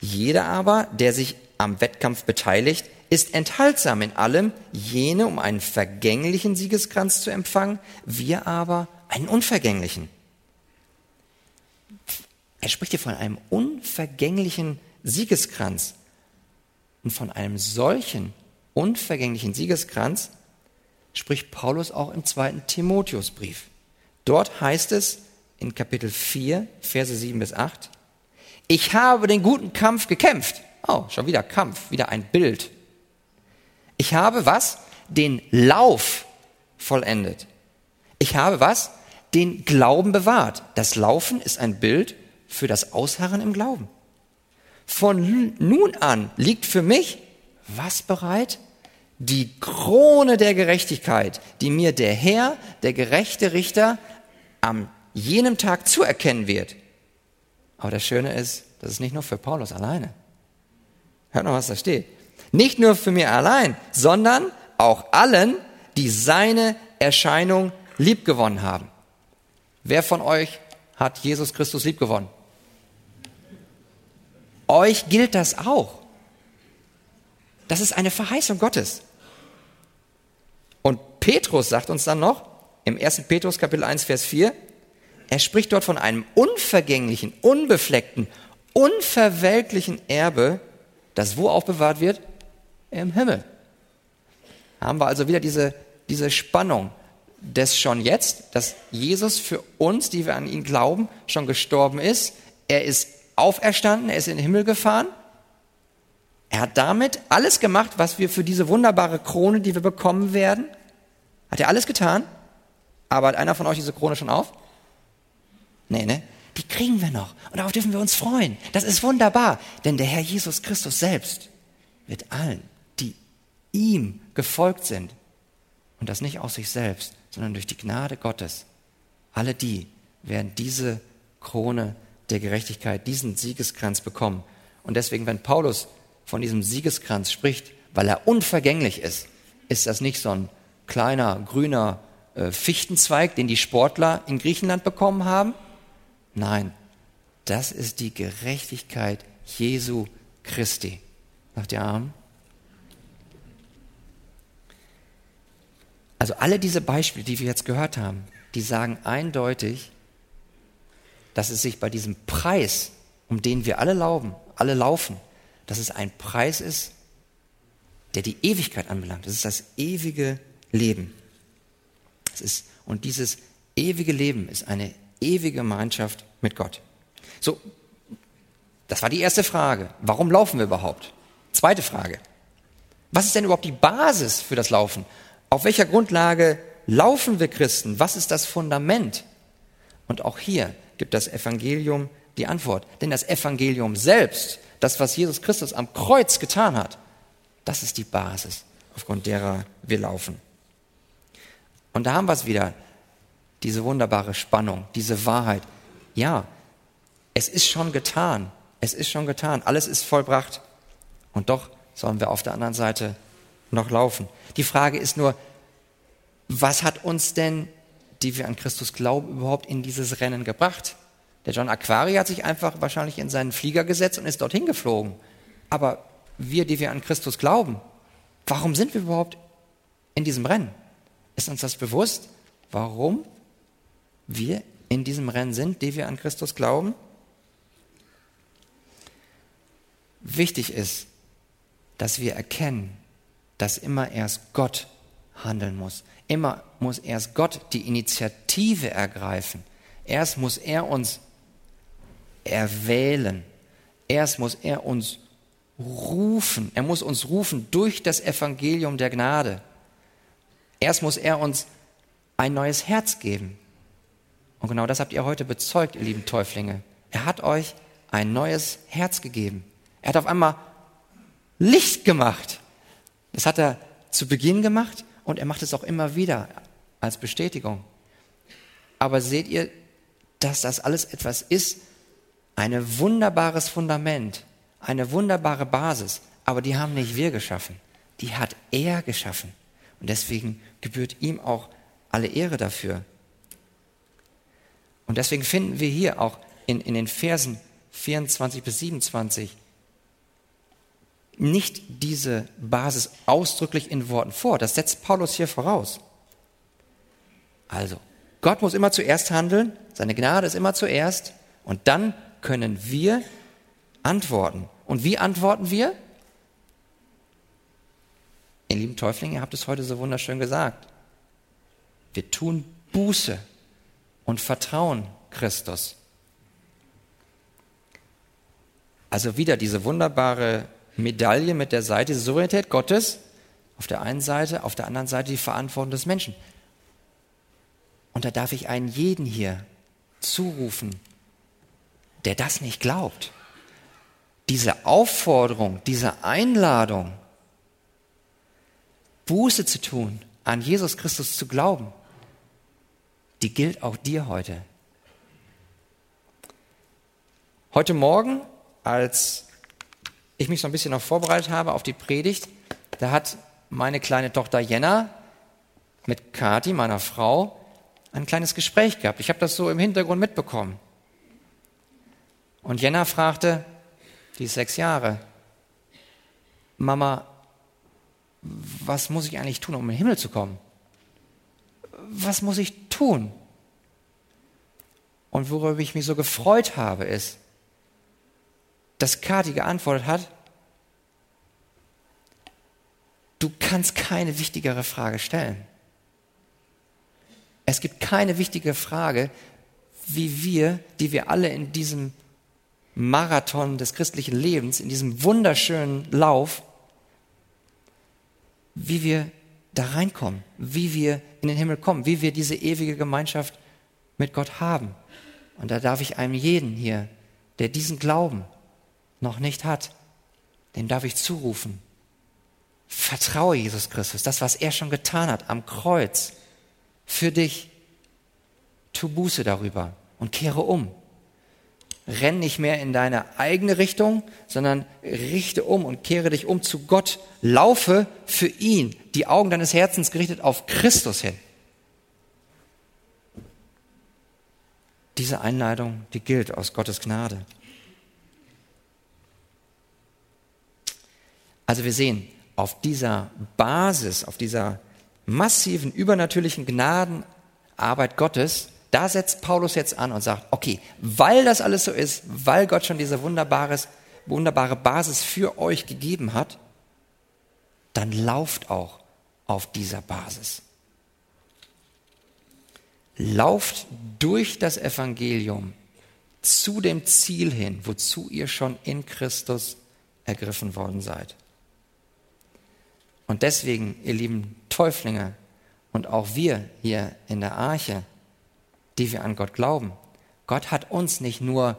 Jeder aber, der sich am Wettkampf beteiligt, ist enthaltsam in allem, jene um einen vergänglichen Siegeskranz zu empfangen, wir aber einen unvergänglichen. Er spricht hier von einem unvergänglichen Siegeskranz. Und von einem solchen unvergänglichen Siegeskranz spricht Paulus auch im zweiten Timotheusbrief. Dort heißt es in Kapitel 4, Verse 7 bis 8, ich habe den guten Kampf gekämpft. Oh, schon wieder Kampf, wieder ein Bild. Ich habe was? Den Lauf vollendet. Ich habe was? Den Glauben bewahrt. Das Laufen ist ein Bild für das Ausharren im Glauben. Von nun an liegt für mich was bereit? Die Krone der Gerechtigkeit, die mir der Herr, der gerechte Richter, am jenem Tag zuerkennen wird. Aber das Schöne ist, das ist nicht nur für Paulus alleine. Hört noch, was da steht. Nicht nur für mich allein, sondern auch allen, die seine Erscheinung liebgewonnen haben. Wer von euch hat Jesus Christus liebgewonnen? Euch gilt das auch. Das ist eine Verheißung Gottes. Und Petrus sagt uns dann noch im 1. Petrus Kapitel 1 Vers 4, er spricht dort von einem unvergänglichen, unbefleckten, unverwelklichen Erbe, das wo aufbewahrt wird? Im Himmel. Haben wir also wieder diese, diese Spannung des schon jetzt, dass Jesus für uns, die wir an ihn glauben, schon gestorben ist. Er ist auferstanden, er ist in den Himmel gefahren. Er hat damit alles gemacht, was wir für diese wunderbare Krone, die wir bekommen werden, hat er alles getan. Aber hat einer von euch diese Krone schon auf? Nee, ne? Die kriegen wir noch. Und darauf dürfen wir uns freuen. Das ist wunderbar. Denn der Herr Jesus Christus selbst wird allen, die ihm gefolgt sind, und das nicht aus sich selbst, sondern durch die Gnade Gottes, alle die werden diese Krone der Gerechtigkeit, diesen Siegeskranz bekommen. Und deswegen, wenn Paulus von diesem Siegeskranz spricht, weil er unvergänglich ist, ist das nicht so ein kleiner, grüner äh, Fichtenzweig, den die Sportler in Griechenland bekommen haben. Nein, das ist die Gerechtigkeit Jesu Christi. Nach der Arm. Also alle diese Beispiele, die wir jetzt gehört haben, die sagen eindeutig, dass es sich bei diesem Preis, um den wir alle laufen, alle laufen, dass es ein Preis ist, der die Ewigkeit anbelangt. Das ist das ewige Leben. Das ist, und dieses ewige Leben ist eine ewige Gemeinschaft mit Gott. So, das war die erste Frage. Warum laufen wir überhaupt? Zweite Frage. Was ist denn überhaupt die Basis für das Laufen? Auf welcher Grundlage laufen wir Christen? Was ist das Fundament? Und auch hier gibt das Evangelium die Antwort. Denn das Evangelium selbst, das, was Jesus Christus am Kreuz getan hat, das ist die Basis, aufgrund derer wir laufen. Und da haben wir es wieder, diese wunderbare Spannung, diese Wahrheit. Ja, es ist schon getan. Es ist schon getan. Alles ist vollbracht. Und doch sollen wir auf der anderen Seite noch laufen. Die Frage ist nur, was hat uns denn, die wir an Christus glauben, überhaupt in dieses Rennen gebracht? Der John Aquari hat sich einfach wahrscheinlich in seinen Flieger gesetzt und ist dorthin geflogen. Aber wir, die wir an Christus glauben, warum sind wir überhaupt in diesem Rennen? Ist uns das bewusst, warum wir in diesem Rennen sind, die wir an Christus glauben? Wichtig ist, dass wir erkennen, dass immer erst Gott handeln muss. Immer muss erst Gott die Initiative ergreifen. Erst muss er uns erwählen. Erst muss er uns rufen. Er muss uns rufen durch das Evangelium der Gnade. Erst muss er uns ein neues Herz geben. Und genau das habt ihr heute bezeugt, ihr lieben Täuflinge. Er hat euch ein neues Herz gegeben. Er hat auf einmal Licht gemacht. Das hat er zu Beginn gemacht und er macht es auch immer wieder als Bestätigung. Aber seht ihr, dass das alles etwas ist, ein wunderbares Fundament, eine wunderbare Basis, aber die haben nicht wir geschaffen, die hat er geschaffen. Und deswegen gebührt ihm auch alle Ehre dafür. Und deswegen finden wir hier auch in, in den Versen 24 bis 27 nicht diese Basis ausdrücklich in Worten vor. Das setzt Paulus hier voraus. Also, Gott muss immer zuerst handeln, seine Gnade ist immer zuerst und dann können wir antworten. Und wie antworten wir? Ihr lieben Täuflinge, ihr habt es heute so wunderschön gesagt. Wir tun Buße und vertrauen Christus. Also wieder diese wunderbare Medaille mit der Seite, Souveränität Gottes auf der einen Seite, auf der anderen Seite die Verantwortung des Menschen. Und da darf ich einen jeden hier zurufen, der das nicht glaubt. Diese Aufforderung, diese Einladung, Buße zu tun, an Jesus Christus zu glauben, die gilt auch dir heute. Heute Morgen, als ich mich so ein bisschen noch vorbereitet habe auf die Predigt, da hat meine kleine Tochter Jenna mit Kati, meiner Frau, ein kleines Gespräch gehabt. Ich habe das so im Hintergrund mitbekommen. Und Jenna fragte, die ist sechs Jahre, Mama, was muss ich eigentlich tun, um in den Himmel zu kommen? Was muss ich tun? Und worüber ich mich so gefreut habe, ist, dass Kathi geantwortet hat, du kannst keine wichtigere Frage stellen. Es gibt keine wichtige Frage, wie wir, die wir alle in diesem Marathon des christlichen Lebens, in diesem wunderschönen Lauf, wie wir da reinkommen, wie wir in den Himmel kommen, wie wir diese ewige Gemeinschaft mit Gott haben. Und da darf ich einem jeden hier, der diesen Glauben noch nicht hat, dem darf ich zurufen. Vertraue Jesus Christus, das, was er schon getan hat am Kreuz, für dich. Tu Buße darüber und kehre um. Renn nicht mehr in deine eigene Richtung, sondern richte um und kehre dich um zu Gott. Laufe für ihn, die Augen deines Herzens gerichtet auf Christus hin. Diese Einladung, die gilt aus Gottes Gnade. Also wir sehen, auf dieser Basis, auf dieser massiven, übernatürlichen Gnadenarbeit Gottes, da setzt Paulus jetzt an und sagt, okay, weil das alles so ist, weil Gott schon diese wunderbares, wunderbare Basis für euch gegeben hat, dann lauft auch auf dieser Basis. Lauft durch das Evangelium zu dem Ziel hin, wozu ihr schon in Christus ergriffen worden seid. Und deswegen, ihr lieben Täuflinge und auch wir hier in der Arche, die wir an Gott glauben, Gott hat uns nicht nur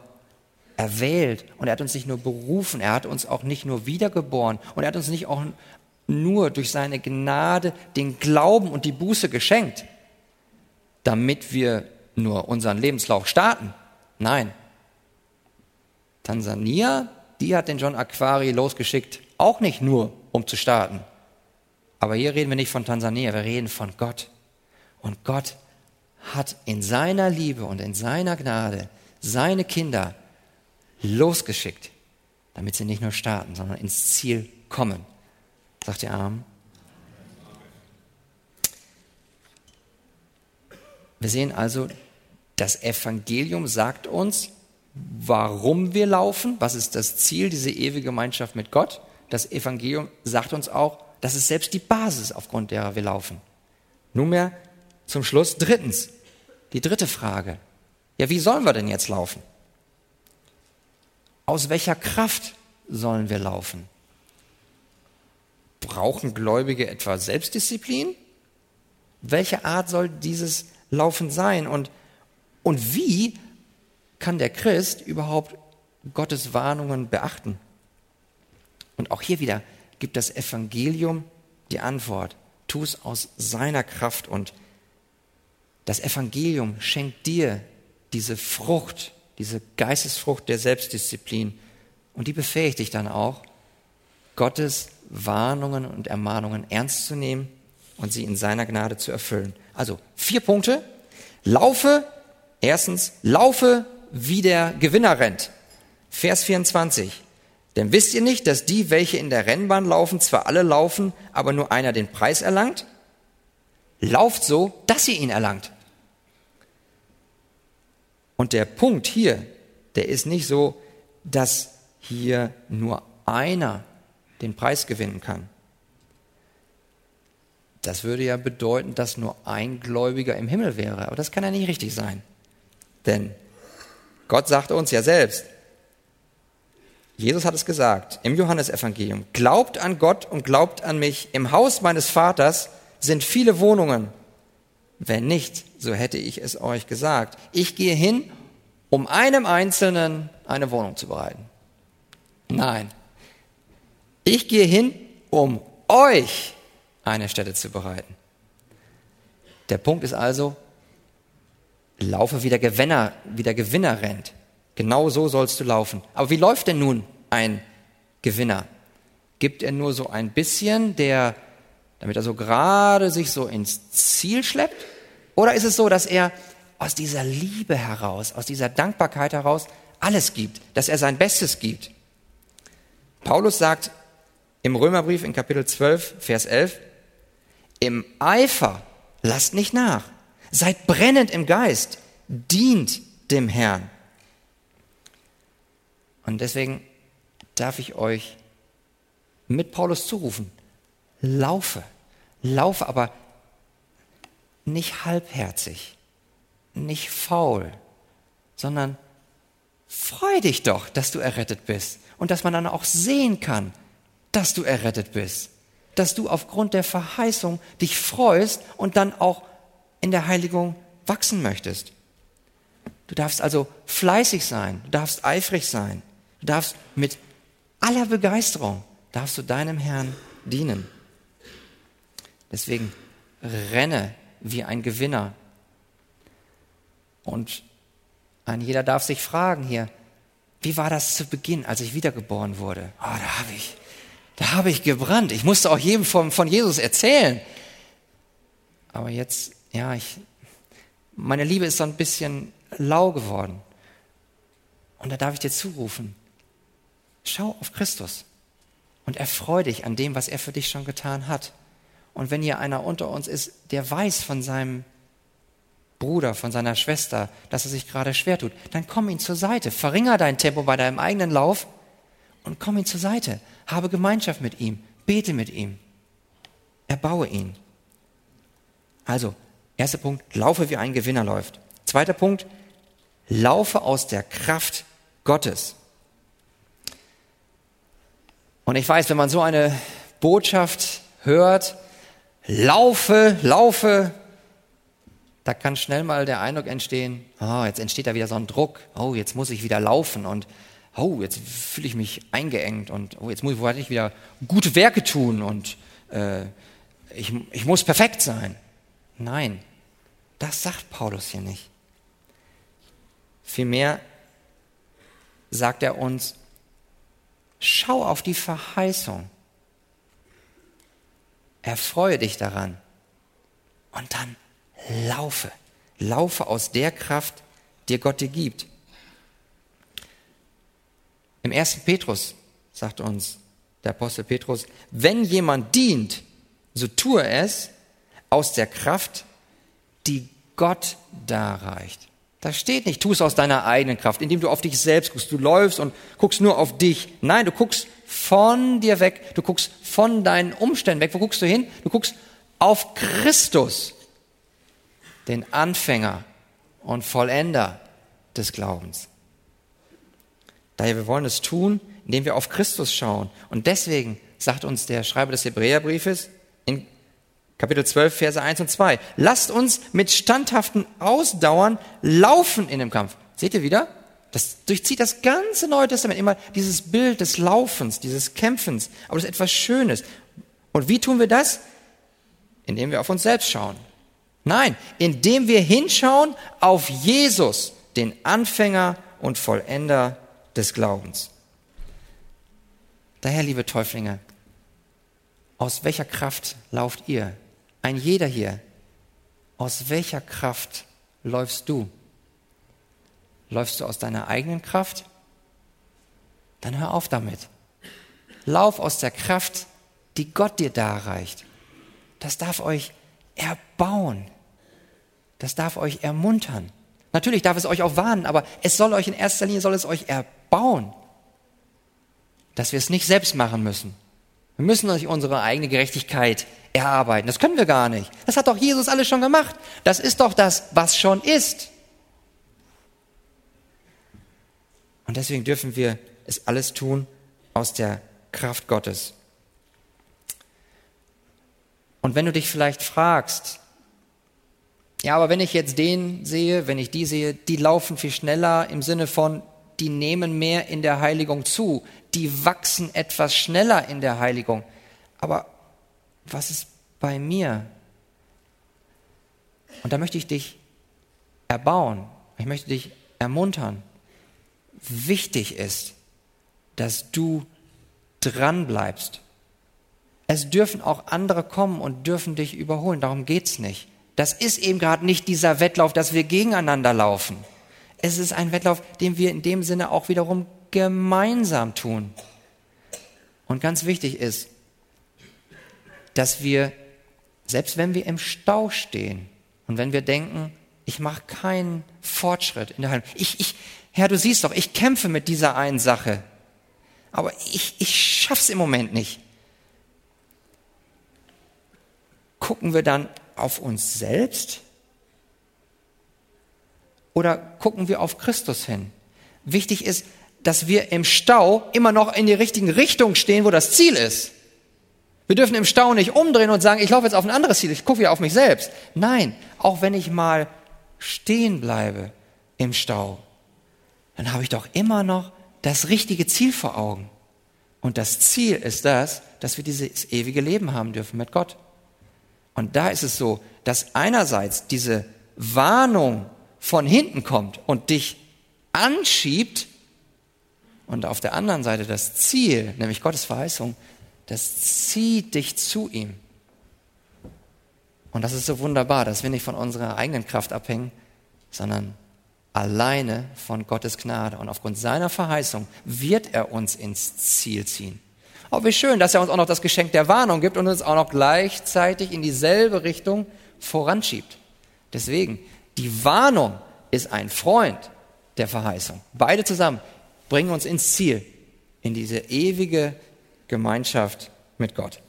erwählt und er hat uns nicht nur berufen, er hat uns auch nicht nur wiedergeboren und er hat uns nicht auch nur durch seine Gnade den Glauben und die Buße geschenkt, damit wir nur unseren Lebenslauf starten. Nein. Tansania, die hat den John Aquari losgeschickt, auch nicht nur, um zu starten. Aber hier reden wir nicht von Tansania, wir reden von Gott. Und Gott hat in seiner Liebe und in seiner Gnade seine Kinder losgeschickt, damit sie nicht nur starten, sondern ins Ziel kommen. Sagt ihr Arm? Wir sehen also, das Evangelium sagt uns, warum wir laufen, was ist das Ziel, diese ewige Gemeinschaft mit Gott. Das Evangelium sagt uns auch, das ist selbst die Basis, aufgrund derer wir laufen. Nunmehr zum Schluss drittens, die dritte Frage. Ja, wie sollen wir denn jetzt laufen? Aus welcher Kraft sollen wir laufen? Brauchen Gläubige etwa Selbstdisziplin? Welche Art soll dieses Laufen sein? Und, und wie kann der Christ überhaupt Gottes Warnungen beachten? Und auch hier wieder, gibt das Evangelium die Antwort. Tu es aus seiner Kraft und das Evangelium schenkt dir diese Frucht, diese Geistesfrucht der Selbstdisziplin und die befähigt dich dann auch, Gottes Warnungen und Ermahnungen ernst zu nehmen und sie in seiner Gnade zu erfüllen. Also vier Punkte. Laufe, erstens, laufe wie der Gewinner rennt. Vers 24. Denn wisst ihr nicht, dass die, welche in der Rennbahn laufen, zwar alle laufen, aber nur einer den Preis erlangt? Lauft so, dass ihr ihn erlangt. Und der Punkt hier, der ist nicht so, dass hier nur einer den Preis gewinnen kann. Das würde ja bedeuten, dass nur ein Gläubiger im Himmel wäre. Aber das kann ja nicht richtig sein. Denn Gott sagt uns ja selbst, Jesus hat es gesagt im Johannesevangelium. Glaubt an Gott und glaubt an mich. Im Haus meines Vaters sind viele Wohnungen. Wenn nicht, so hätte ich es euch gesagt. Ich gehe hin, um einem Einzelnen eine Wohnung zu bereiten. Nein. Ich gehe hin, um euch eine Stätte zu bereiten. Der Punkt ist also, laufe wie der Gewinner, wie der Gewinner rennt. Genau so sollst du laufen. Aber wie läuft denn nun ein Gewinner? Gibt er nur so ein bisschen, der, damit er so gerade sich so ins Ziel schleppt? Oder ist es so, dass er aus dieser Liebe heraus, aus dieser Dankbarkeit heraus alles gibt, dass er sein Bestes gibt? Paulus sagt im Römerbrief in Kapitel 12, Vers 11, im Eifer lasst nicht nach, seid brennend im Geist, dient dem Herrn. Und deswegen darf ich euch mit Paulus zurufen, laufe, laufe, aber nicht halbherzig, nicht faul, sondern freu dich doch, dass du errettet bist und dass man dann auch sehen kann, dass du errettet bist, dass du aufgrund der Verheißung dich freust und dann auch in der Heiligung wachsen möchtest. Du darfst also fleißig sein, du darfst eifrig sein. Du darfst mit aller Begeisterung, darfst du deinem Herrn dienen. Deswegen renne wie ein Gewinner. Und ein jeder darf sich fragen hier, wie war das zu Beginn, als ich wiedergeboren wurde? Oh, da habe ich, da habe ich gebrannt. Ich musste auch jedem von, von Jesus erzählen. Aber jetzt, ja, ich, meine Liebe ist so ein bisschen lau geworden. Und da darf ich dir zurufen, schau auf Christus und erfreu dich an dem, was er für dich schon getan hat. Und wenn hier einer unter uns ist, der weiß von seinem Bruder, von seiner Schwester, dass er sich gerade schwer tut, dann komm ihm zur Seite. Verringer dein Tempo bei deinem eigenen Lauf und komm ihm zur Seite. Habe Gemeinschaft mit ihm. Bete mit ihm. Erbaue ihn. Also, erster Punkt, laufe wie ein Gewinner läuft. Zweiter Punkt, laufe aus der Kraft Gottes. Und ich weiß, wenn man so eine Botschaft hört, laufe, laufe, da kann schnell mal der Eindruck entstehen, oh, jetzt entsteht da wieder so ein Druck, oh, jetzt muss ich wieder laufen und oh, jetzt fühle ich mich eingeengt und oh, jetzt muss ich wieder gute Werke tun und äh, ich, ich muss perfekt sein. Nein, das sagt Paulus hier nicht. Vielmehr sagt er uns, schau auf die Verheißung, erfreue dich daran und dann laufe. Laufe aus der Kraft, die Gott dir gibt. Im ersten Petrus sagt uns der Apostel Petrus, wenn jemand dient, so tue es aus der Kraft, die Gott darreicht. Da steht nicht, tu es aus deiner eigenen Kraft, indem du auf dich selbst guckst. Du läufst und guckst nur auf dich. Nein, du guckst von dir weg. Du guckst von deinen Umständen weg. Wo guckst du hin? Du guckst auf Christus den Anfänger und Vollender des Glaubens. Daher, wir wollen es tun, indem wir auf Christus schauen. Und deswegen sagt uns der Schreiber des Hebräerbriefes Kapitel 12, Verse 1 und 2, lasst uns mit standhaften Ausdauern laufen in dem Kampf. Seht ihr wieder? Das durchzieht das ganze Neue Testament immer dieses Bild des Laufens, dieses Kämpfens. Aber das ist etwas Schönes. Und wie tun wir das? Indem wir auf uns selbst schauen. Nein, indem wir hinschauen auf Jesus, den Anfänger und Vollender des Glaubens. Daher, liebe Täuflinge, aus welcher Kraft lauft ihr? Ein jeder hier. Aus welcher Kraft läufst du? Läufst du aus deiner eigenen Kraft? Dann hör auf damit. Lauf aus der Kraft, die Gott dir darreicht. Das darf euch erbauen. Das darf euch ermuntern. Natürlich darf es euch auch warnen, aber es soll euch in erster Linie soll es euch erbauen, dass wir es nicht selbst machen müssen. Wir müssen nicht unsere eigene Gerechtigkeit erarbeiten. Das können wir gar nicht. Das hat doch Jesus alles schon gemacht. Das ist doch das, was schon ist. Und deswegen dürfen wir es alles tun aus der Kraft Gottes. Und wenn du dich vielleicht fragst, ja, aber wenn ich jetzt den sehe, wenn ich die sehe, die laufen viel schneller im Sinne von, die nehmen mehr in der Heiligung zu, die wachsen etwas schneller in der Heiligung. Aber was ist bei mir? Und da möchte ich dich erbauen, ich möchte dich ermuntern. Wichtig ist, dass du dran bleibst. Es dürfen auch andere kommen und dürfen dich überholen, darum geht's nicht. Das ist eben gerade nicht dieser Wettlauf, dass wir gegeneinander laufen. Es ist ein Wettlauf, den wir in dem Sinne auch wiederum gemeinsam tun. Und ganz wichtig ist, dass wir, selbst wenn wir im Stau stehen und wenn wir denken, ich mache keinen Fortschritt in der Heilung, ich, ich, Herr, du siehst doch, ich kämpfe mit dieser einen Sache, aber ich, ich schaff's im Moment nicht. Gucken wir dann auf uns selbst oder gucken wir auf Christus hin? Wichtig ist, dass wir im Stau immer noch in die richtige Richtung stehen, wo das Ziel ist. Wir dürfen im Stau nicht umdrehen und sagen, ich laufe jetzt auf ein anderes Ziel, ich gucke wieder auf mich selbst. Nein, auch wenn ich mal stehen bleibe im Stau, dann habe ich doch immer noch das richtige Ziel vor Augen. Und das Ziel ist das, dass wir dieses ewige Leben haben dürfen mit Gott. Und da ist es so, dass einerseits diese Warnung von hinten kommt und dich anschiebt und auf der anderen Seite das Ziel, nämlich Gottes Verheißung, das zieht dich zu ihm. Und das ist so wunderbar, dass wir nicht von unserer eigenen Kraft abhängen, sondern alleine von Gottes Gnade. Und aufgrund seiner Verheißung wird er uns ins Ziel ziehen. Oh, wie schön, dass er uns auch noch das Geschenk der Warnung gibt und uns auch noch gleichzeitig in dieselbe Richtung voranschiebt. Deswegen, die Warnung ist ein Freund der Verheißung. Beide zusammen bringen uns ins Ziel, in diese ewige Gemeinschaft mit Gott.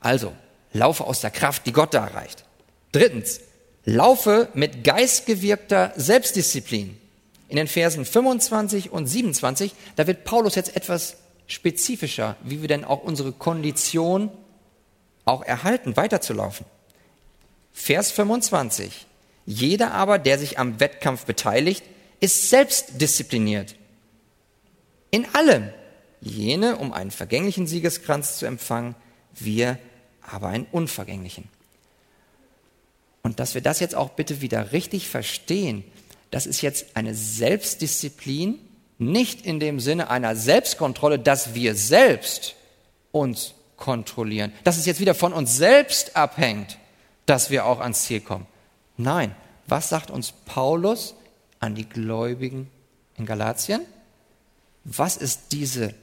Also, laufe aus der Kraft, die Gott da erreicht. Drittens, laufe mit geistgewirkter Selbstdisziplin. In den Versen 25 und 27, da wird Paulus jetzt etwas spezifischer, wie wir denn auch unsere Kondition auch erhalten, weiterzulaufen. Vers 25. Jeder aber, der sich am Wettkampf beteiligt, ist selbst diszipliniert. In allem. Jene, um einen vergänglichen Siegeskranz zu empfangen, wir aber einen unvergänglichen. Und dass wir das jetzt auch bitte wieder richtig verstehen, das ist jetzt eine Selbstdisziplin, nicht in dem Sinne einer Selbstkontrolle, dass wir selbst uns kontrollieren, dass es jetzt wieder von uns selbst abhängt, dass wir auch ans Ziel kommen. Nein, was sagt uns Paulus an die Gläubigen in Galatien? Was ist diese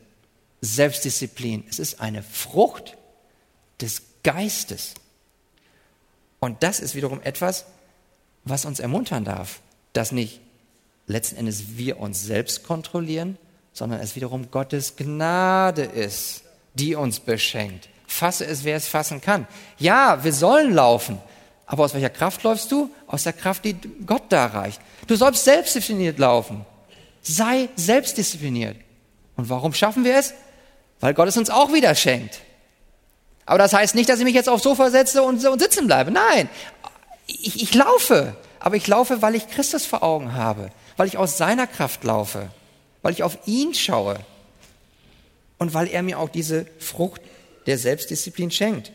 Selbstdisziplin? Es ist eine Frucht des Geistes. Und das ist wiederum etwas, was uns ermuntern darf, dass nicht letzten Endes wir uns selbst kontrollieren, sondern es wiederum Gottes Gnade ist, die uns beschenkt. Fasse es, wer es fassen kann. Ja, wir sollen laufen. Aber aus welcher Kraft läufst du? Aus der Kraft, die Gott da reicht. Du sollst selbstdiszipliniert laufen. Sei selbstdiszipliniert. Und warum schaffen wir es? Weil Gott es uns auch wieder schenkt. Aber das heißt nicht, dass ich mich jetzt aufs Sofa setze und, und sitzen bleibe. Nein, ich, ich laufe. Aber ich laufe, weil ich Christus vor Augen habe, weil ich aus seiner Kraft laufe, weil ich auf ihn schaue und weil er mir auch diese Frucht der Selbstdisziplin schenkt.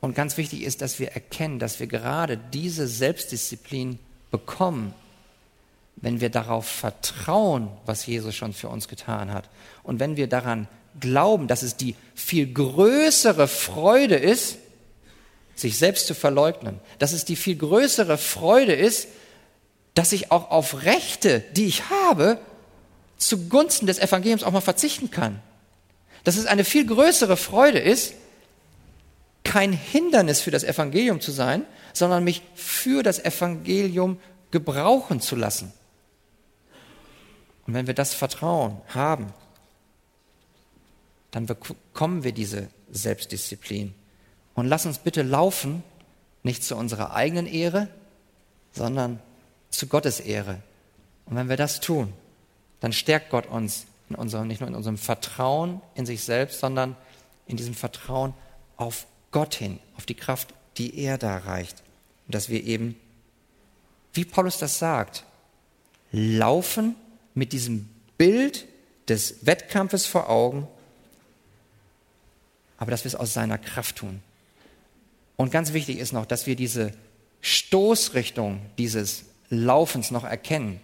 Und ganz wichtig ist, dass wir erkennen, dass wir gerade diese Selbstdisziplin bekommen, wenn wir darauf vertrauen, was Jesus schon für uns getan hat. Und wenn wir daran glauben, dass es die viel größere Freude ist, sich selbst zu verleugnen, dass es die viel größere Freude ist, dass ich auch auf Rechte, die ich habe, zugunsten des Evangeliums auch mal verzichten kann. Dass es eine viel größere Freude ist, kein Hindernis für das Evangelium zu sein, sondern mich für das Evangelium gebrauchen zu lassen. Und wenn wir das Vertrauen haben, dann bekommen wir diese Selbstdisziplin. Und lass uns bitte laufen, nicht zu unserer eigenen Ehre, sondern zu Gottes Ehre. Und wenn wir das tun, dann stärkt Gott uns in unserem, nicht nur in unserem Vertrauen in sich selbst, sondern in diesem Vertrauen auf Gott hin, auf die Kraft, die er da reicht. Und dass wir eben, wie Paulus das sagt, laufen mit diesem Bild des Wettkampfes vor Augen aber dass wir es aus seiner Kraft tun. Und ganz wichtig ist noch, dass wir diese Stoßrichtung dieses Laufens noch erkennen.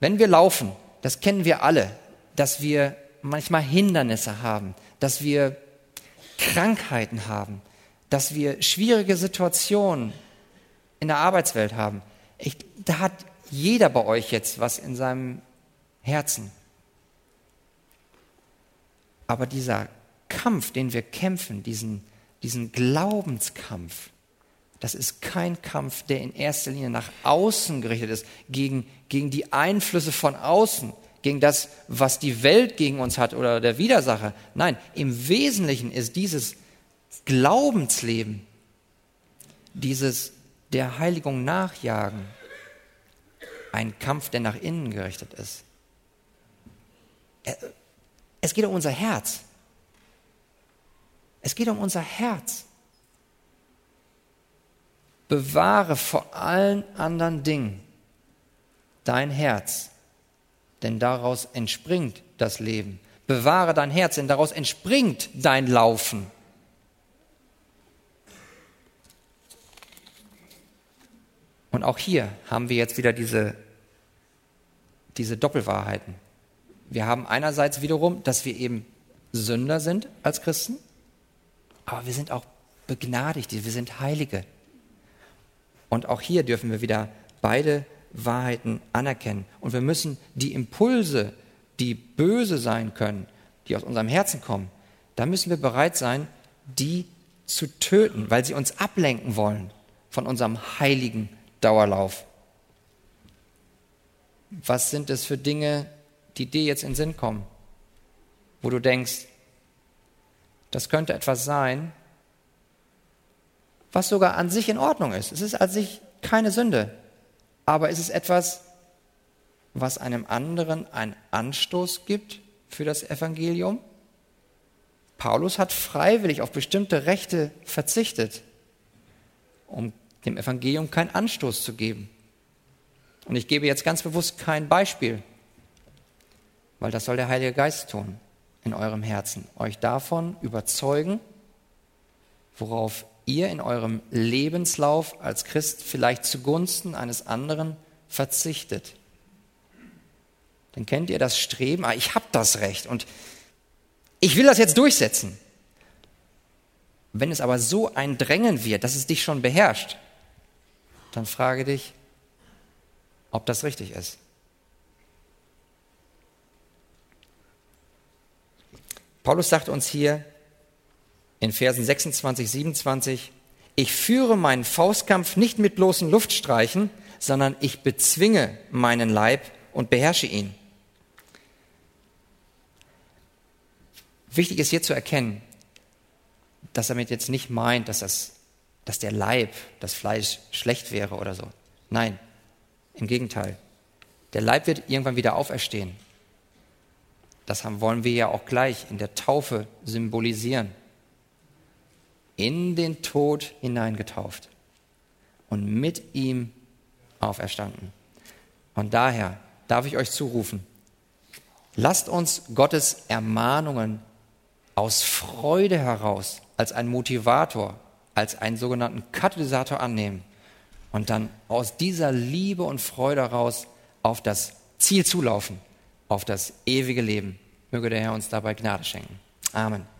Wenn wir laufen, das kennen wir alle, dass wir manchmal Hindernisse haben, dass wir Krankheiten haben, dass wir schwierige Situationen in der Arbeitswelt haben. Ich, da hat jeder bei euch jetzt was in seinem Herzen. Aber dieser Kampf, den wir kämpfen, diesen, diesen Glaubenskampf, das ist kein Kampf, der in erster Linie nach außen gerichtet ist, gegen, gegen die Einflüsse von außen, gegen das, was die Welt gegen uns hat oder der Widersacher. Nein, im Wesentlichen ist dieses Glaubensleben, dieses der Heiligung nachjagen, ein Kampf, der nach innen gerichtet ist. Es geht um unser Herz. Es geht um unser Herz. Bewahre vor allen anderen Dingen dein Herz, denn daraus entspringt das Leben. Bewahre dein Herz, denn daraus entspringt dein Laufen. Und auch hier haben wir jetzt wieder diese, diese Doppelwahrheiten. Wir haben einerseits wiederum, dass wir eben Sünder sind als Christen, aber wir sind auch begnadigt, wir sind Heilige. Und auch hier dürfen wir wieder beide Wahrheiten anerkennen. Und wir müssen die Impulse, die böse sein können, die aus unserem Herzen kommen, da müssen wir bereit sein, die zu töten, weil sie uns ablenken wollen von unserem heiligen Dauerlauf. Was sind es für Dinge, die dir jetzt in den Sinn kommen, wo du denkst, das könnte etwas sein, was sogar an sich in Ordnung ist. Es ist an sich keine Sünde, aber es ist etwas, was einem anderen einen Anstoß gibt für das Evangelium. Paulus hat freiwillig auf bestimmte Rechte verzichtet, um dem Evangelium keinen Anstoß zu geben. Und ich gebe jetzt ganz bewusst kein Beispiel, weil das soll der Heilige Geist tun in eurem Herzen, euch davon überzeugen, worauf ihr in eurem Lebenslauf als Christ vielleicht zugunsten eines anderen verzichtet. Dann kennt ihr das Streben, ah, ich habe das Recht und ich will das jetzt durchsetzen. Wenn es aber so ein Drängen wird, dass es dich schon beherrscht, dann frage dich, ob das richtig ist. Paulus sagt uns hier in Versen 26, 27, ich führe meinen Faustkampf nicht mit bloßen Luftstreichen, sondern ich bezwinge meinen Leib und beherrsche ihn. Wichtig ist hier zu erkennen, dass er damit jetzt nicht meint, dass, das, dass der Leib, das Fleisch schlecht wäre oder so. Nein, im Gegenteil. Der Leib wird irgendwann wieder auferstehen. Das haben, wollen wir ja auch gleich in der Taufe symbolisieren. In den Tod hineingetauft und mit ihm auferstanden. Und daher darf ich euch zurufen, lasst uns Gottes Ermahnungen aus Freude heraus als ein Motivator, als einen sogenannten Katalysator annehmen und dann aus dieser Liebe und Freude heraus auf das Ziel zulaufen, auf das ewige Leben. Möge der Herr uns dabei Gnade schenken. Amen.